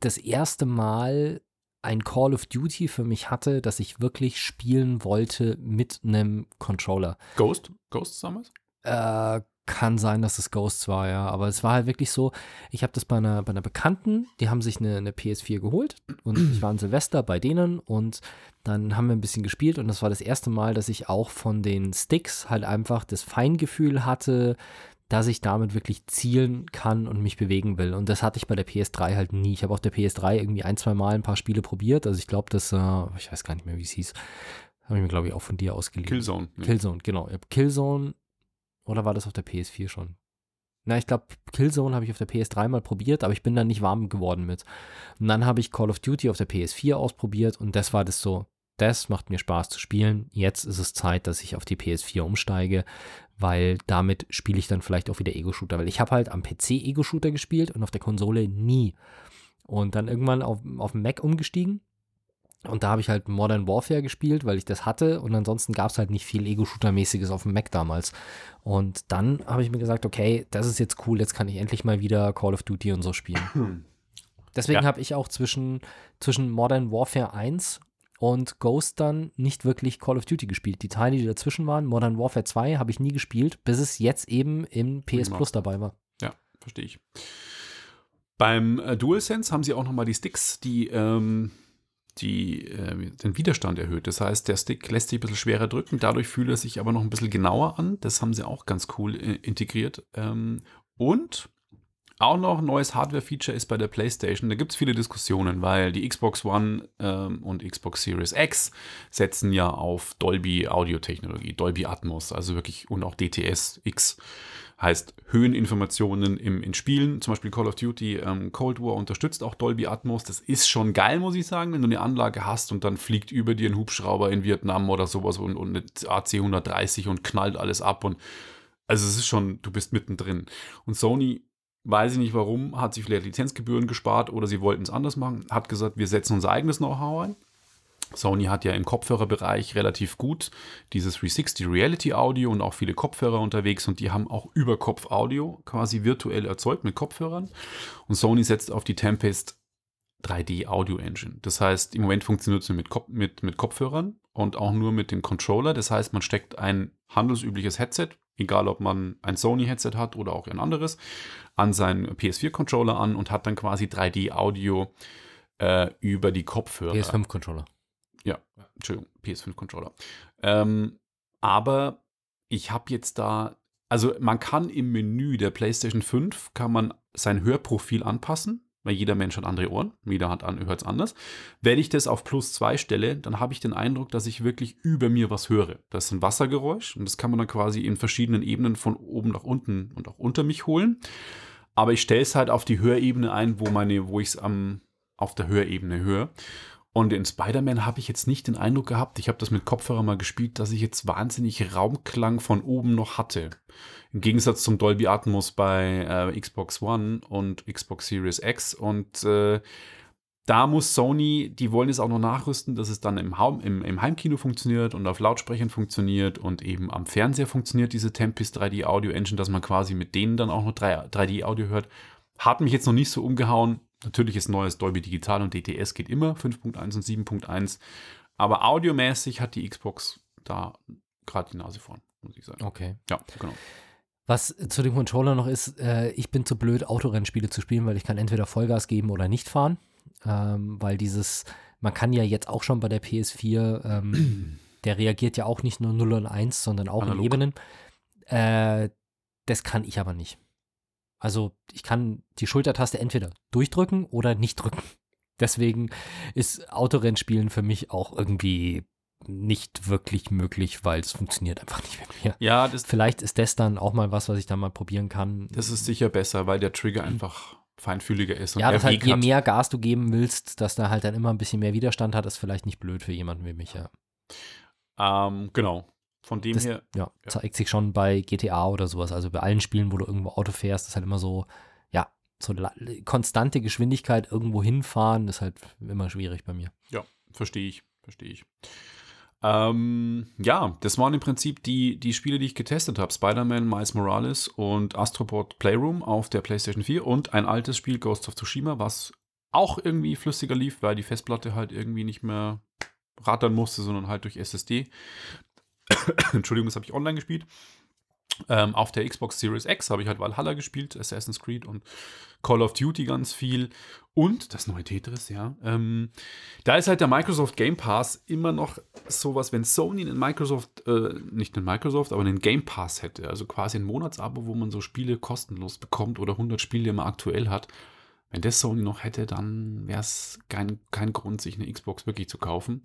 das erste Mal ein Call of Duty für mich hatte, dass ich wirklich spielen wollte mit einem Controller. Ghost? Ghost damals? Äh, kann sein, dass es Ghosts war, ja. Aber es war halt wirklich so, ich habe das bei einer, bei einer Bekannten, die haben sich eine, eine PS4 geholt und ich war an Silvester bei denen und dann haben wir ein bisschen gespielt und das war das erste Mal, dass ich auch von den Sticks halt einfach das Feingefühl hatte, dass ich damit wirklich zielen kann und mich bewegen will. Und das hatte ich bei der PS3 halt nie. Ich habe auf der PS3 irgendwie ein, zwei Mal ein paar Spiele probiert. Also ich glaube, das, äh, ich weiß gar nicht mehr, wie es hieß. Habe ich mir, glaube ich, auch von dir ausgeliehen. Killzone. Nee. Killzone, genau. Ich Killzone, oder war das auf der PS4 schon? Na, ich glaube, Killzone habe ich auf der PS3 mal probiert, aber ich bin da nicht warm geworden mit. Und dann habe ich Call of Duty auf der PS4 ausprobiert und das war das so, das macht mir Spaß zu spielen. Jetzt ist es Zeit, dass ich auf die PS4 umsteige, weil damit spiele ich dann vielleicht auch wieder Ego-Shooter, weil ich habe halt am PC Ego-Shooter gespielt und auf der Konsole nie. Und dann irgendwann auf, auf dem Mac umgestiegen und da habe ich halt Modern Warfare gespielt, weil ich das hatte. Und ansonsten gab es halt nicht viel Ego-Shooter-mäßiges auf dem Mac damals. Und dann habe ich mir gesagt, okay, das ist jetzt cool, jetzt kann ich endlich mal wieder Call of Duty und so spielen. Deswegen Ja. habe ich auch zwischen, zwischen Modern Warfare 1 und Ghost dann nicht wirklich Call of Duty gespielt. Die Teile, die dazwischen waren, Modern Warfare 2, habe ich nie gespielt, bis es jetzt eben im PS Plus dabei war. Ja, verstehe ich. Beim äh, DualSense haben sie auch nochmal die Sticks, die, ähm, die äh, den Widerstand erhöht. Das heißt, der Stick lässt sich ein bisschen schwerer drücken, dadurch fühlt er sich aber noch ein bisschen genauer an. Das haben sie auch ganz cool äh, integriert. Ähm, und auch noch ein neues Hardware-Feature ist bei der PlayStation. Da gibt es viele Diskussionen, weil die Xbox One ähm, und Xbox Series X setzen ja auf Dolby Audio-Technologie, Dolby Atmos, also wirklich und auch DTS X heißt Höheninformationen im, in Spielen. Zum Beispiel Call of Duty ähm, Cold War unterstützt auch Dolby Atmos. Das ist schon geil, muss ich sagen, wenn du eine Anlage hast und dann fliegt über dir ein Hubschrauber in Vietnam oder sowas und, und eine AC 130 und knallt alles ab und also es ist schon, du bist mittendrin. Und Sony weiß ich nicht warum, hat sich vielleicht Lizenzgebühren gespart oder sie wollten es anders machen, hat gesagt, wir setzen unser eigenes Know-how ein. Sony hat ja im Kopfhörerbereich relativ gut dieses 360 Reality Audio und auch viele Kopfhörer unterwegs und die haben auch Überkopf-Audio quasi virtuell erzeugt mit Kopfhörern. Und Sony setzt auf die Tempest 3D Audio Engine. Das heißt, im Moment funktioniert es mit, Kop mit, mit Kopfhörern und auch nur mit dem Controller. Das heißt, man steckt ein handelsübliches Headset, egal ob man ein Sony-Headset hat oder auch ein anderes, an seinen PS4-Controller an und hat dann quasi 3D-Audio äh, über die Kopfhörer. PS5-Controller. Ja, Entschuldigung, PS5-Controller. Ähm, aber ich habe jetzt da, also man kann im Menü der PlayStation 5, kann man sein Hörprofil anpassen weil jeder Mensch hat andere Ohren, jeder hat an, hört es anders. Wenn ich das auf plus zwei stelle, dann habe ich den Eindruck, dass ich wirklich über mir was höre. Das ist ein Wassergeräusch und das kann man dann quasi in verschiedenen Ebenen von oben nach unten und auch unter mich holen. Aber ich stelle es halt auf die Hörebene ein, wo wo ich es auf der Hörebene höre. Und in Spider-Man habe ich jetzt nicht den Eindruck gehabt, ich habe das mit Kopfhörer mal gespielt, dass ich jetzt wahnsinnig Raumklang von oben noch hatte. Im Gegensatz zum Dolby Atmos bei äh, Xbox One und Xbox Series X. Und äh, da muss Sony, die wollen es auch noch nachrüsten, dass es dann im, Haum, im, im, Heimkino funktioniert und auf Lautsprechern funktioniert und eben am Fernseher funktioniert diese Tempest 3D Audio Engine, dass man quasi mit denen dann auch noch 3D Audio hört. Hat mich jetzt noch nicht so umgehauen. Natürlich ist neues Dolby Digital und DTS geht immer, 5.1 und 7.1. Aber audiomäßig hat die Xbox da gerade die Nase vorn, muss ich sagen. Okay. Ja, genau. Was zu dem Controller noch ist, äh, ich bin zu blöd, Autorennspiele zu spielen, weil ich kann entweder Vollgas geben oder nicht fahren. Ähm, weil dieses, man kann ja jetzt auch schon bei der PS4, ähm, der reagiert ja auch nicht nur 0 und 1, sondern auch Analog. in Ebenen. Äh, das kann ich aber nicht. Also ich kann die Schultertaste entweder durchdrücken oder nicht drücken. Deswegen ist Autorennspielen für mich auch irgendwie nicht wirklich möglich, weil es funktioniert einfach nicht mit mir. Ja, das, Vielleicht ist das dann auch mal was, was ich da mal probieren kann. das ist sicher besser, weil der Trigger einfach feinfühliger ist. Ja, dass halt je mehr Gas du geben willst, dass da halt dann immer ein bisschen mehr Widerstand hat, ist vielleicht nicht blöd für jemanden wie mich. Ja, Ähm, genau. Von dem das, her, ja, zeigt sich schon bei GTA oder sowas. Also bei allen Spielen, wo du irgendwo Auto fährst, ist halt immer so, ja, so konstante Geschwindigkeit irgendwo hinfahren, ist halt immer schwierig bei mir. ja, verstehe ich, verstehe ich. Ähm, ja, das waren im Prinzip die, die Spiele, die ich getestet habe. Spider-Man, Miles Morales und Astrobot Playroom auf der PlayStation 4 und ein altes Spiel, Ghost of Tsushima, was auch irgendwie flüssiger lief, weil die Festplatte halt irgendwie nicht mehr rattern musste, sondern halt durch SSD. Entschuldigung, das habe ich online gespielt. Ähm, auf der Xbox Series X habe ich halt Valhalla gespielt, Assassin's Creed und Call of Duty ganz viel. Und das neue Tetris, ja. Ähm, da ist halt der Microsoft Game Pass immer noch sowas, wenn Sony einen Microsoft, äh, nicht einen Microsoft, aber einen Game Pass hätte, also quasi ein Monatsabo, wo man so Spiele kostenlos bekommt oder 100 Spiele, man aktuell hat. Wenn das Sony noch hätte, dann wäre es kein, kein Grund, sich eine Xbox wirklich zu kaufen.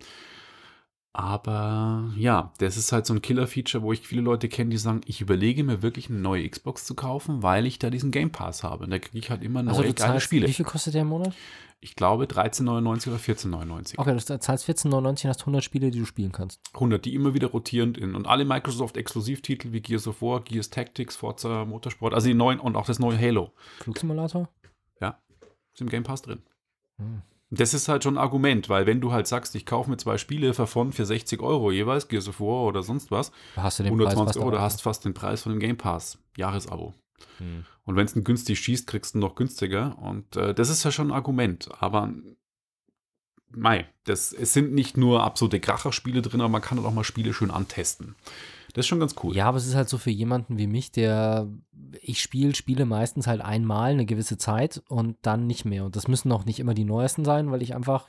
Aber ja, das ist halt so ein Killer-Feature, wo ich viele Leute kenne, die sagen, ich überlege mir wirklich eine neue Xbox zu kaufen, weil ich da diesen Game Pass habe. Und da kriege ich halt immer neue Also geile zahlst, Spiele. wie viel kostet der im Monat? Ich glaube 13,99 oder 14,99. Okay, du zahlst 14,99 und hast 100 Spiele, die du spielen kannst. 100, die immer wieder rotierend in. Und alle Microsoft-Exklusivtitel wie Gears of War, Gears Tactics, Forza Motorsport, also die neuen und auch das neue Halo, Flugsimulator? ist im Game Pass drin. Hm. Das ist halt schon ein Argument, weil wenn du halt sagst, ich kaufe mir zwei Spiele davon für 60 Euro jeweils, Gears of War oder sonst was, hast du den Preis 120 fast Euro, da hast fast den Preis von dem Game Pass, Jahresabo. Hm. Und wenn es einen günstig schießt, kriegst du noch günstiger. Und äh, das ist ja schon ein Argument. Aber mei, das, es sind nicht nur absolute Kracherspiele drin, aber man kann halt auch mal Spiele schön antesten. Das ist schon ganz cool. Ja, aber es ist halt so für jemanden wie mich, der ich spiele Spiele meistens halt einmal eine gewisse Zeit und dann nicht mehr. Und das müssen auch nicht immer die neuesten sein, weil ich einfach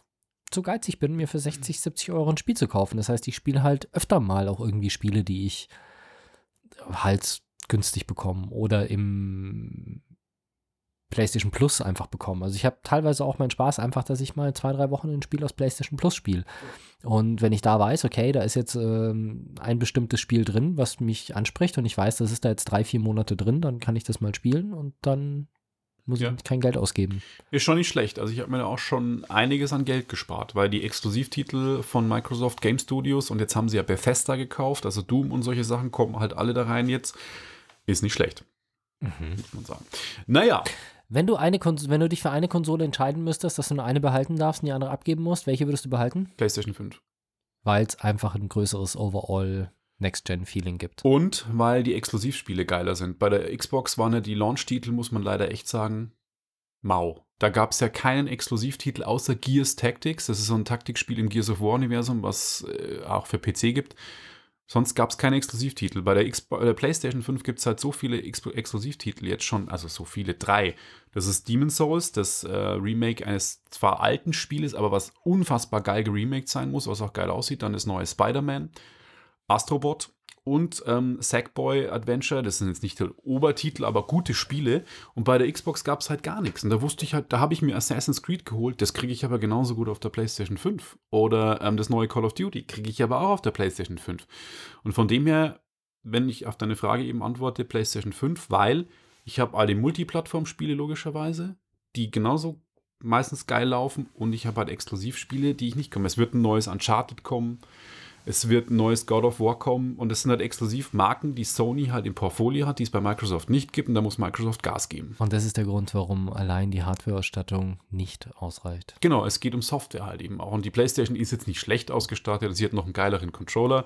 zu geizig bin, mir für 60, 70 Euro ein Spiel zu kaufen. Das heißt, ich spiele halt öfter mal auch irgendwie Spiele, die ich halt günstig bekomme oder im PlayStation Plus einfach bekommen. Also ich habe teilweise auch meinen Spaß einfach, dass ich mal zwei, drei Wochen ein Spiel aus PlayStation Plus spiele. Und wenn ich da weiß, okay, da ist jetzt ähm, ein bestimmtes Spiel drin, was mich anspricht und ich weiß, das ist da jetzt drei, vier Monate drin, dann kann ich das mal spielen und dann muss Ja. ich kein Geld ausgeben. Ist schon nicht schlecht. Also ich habe mir da auch schon einiges an Geld gespart, weil die Exklusivtitel von Microsoft Game Studios und jetzt haben sie ja Bethesda gekauft, also Doom und solche Sachen kommen halt alle da rein jetzt. Ist nicht schlecht, muss man sagen. Naja, Wenn du, eine wenn du dich für eine Konsole entscheiden müsstest, dass du nur eine behalten darfst und die andere abgeben musst, welche würdest du behalten? PlayStation 5. Weil es einfach ein größeres Overall Next-Gen-Feeling gibt. Und weil die Exklusivspiele geiler sind. Bei der Xbox waren ja die Launch-Titel, muss man leider echt sagen, mau. Da gab es ja keinen Exklusivtitel außer Gears Tactics. Das ist so ein Taktikspiel im Gears of War-Universum, was äh, auch für PC gibt. Sonst gab es keine Exklusivtitel. Bei der, bei der PlayStation 5 gibt es halt so viele Ex Exklusivtitel jetzt schon, also so viele, drei. Das ist Demon's Souls, das äh, Remake eines zwar alten Spieles, aber was unfassbar geil geremaked sein muss, was auch geil aussieht. Dann das neue Spider-Man. Astrobot und ähm, Sackboy Adventure. Das sind jetzt nicht der Obertitel, aber gute Spiele. Und bei der Xbox gab es halt gar nichts. Und da wusste ich halt, da habe ich mir Assassin's Creed geholt. Das kriege ich aber genauso gut auf der PlayStation 5. Oder ähm, das neue Call of Duty kriege ich aber auch auf der PlayStation 5. Und von dem her, wenn ich auf deine Frage eben antworte, PlayStation 5, weil ich habe alle Multiplattform-Spiele logischerweise, die genauso meistens geil laufen und ich habe halt Exklusivspiele, die ich nicht komme. Es wird ein neues Uncharted kommen, es wird ein neues God of War kommen und es sind halt Exklusivmarken, die Sony halt im Portfolio hat, die es bei Microsoft nicht gibt und da muss Microsoft Gas geben. Und das ist der Grund, warum allein die Hardware-Ausstattung nicht ausreicht. Genau, es geht um Software halt eben auch. Und die PlayStation ist jetzt nicht schlecht ausgestattet, sie hat noch einen geileren Controller.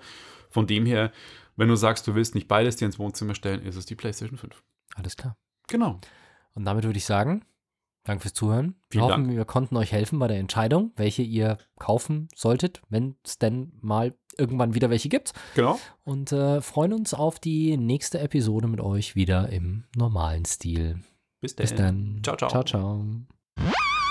Von dem her, wenn du sagst, du willst nicht beides dir ins Wohnzimmer stellen, ist es die PlayStation 5. Alles klar. Genau. Und damit würde ich sagen, danke fürs Zuhören. Wir Vielen hoffen, Dank. wir konnten euch helfen bei der Entscheidung, welche ihr kaufen solltet, wenn es denn mal irgendwann wieder welche gibt. Genau. Und äh, freuen uns auf die nächste Episode mit euch wieder im normalen Stil. Bis, Bis dann. Ciao, ciao. Ciao, ciao.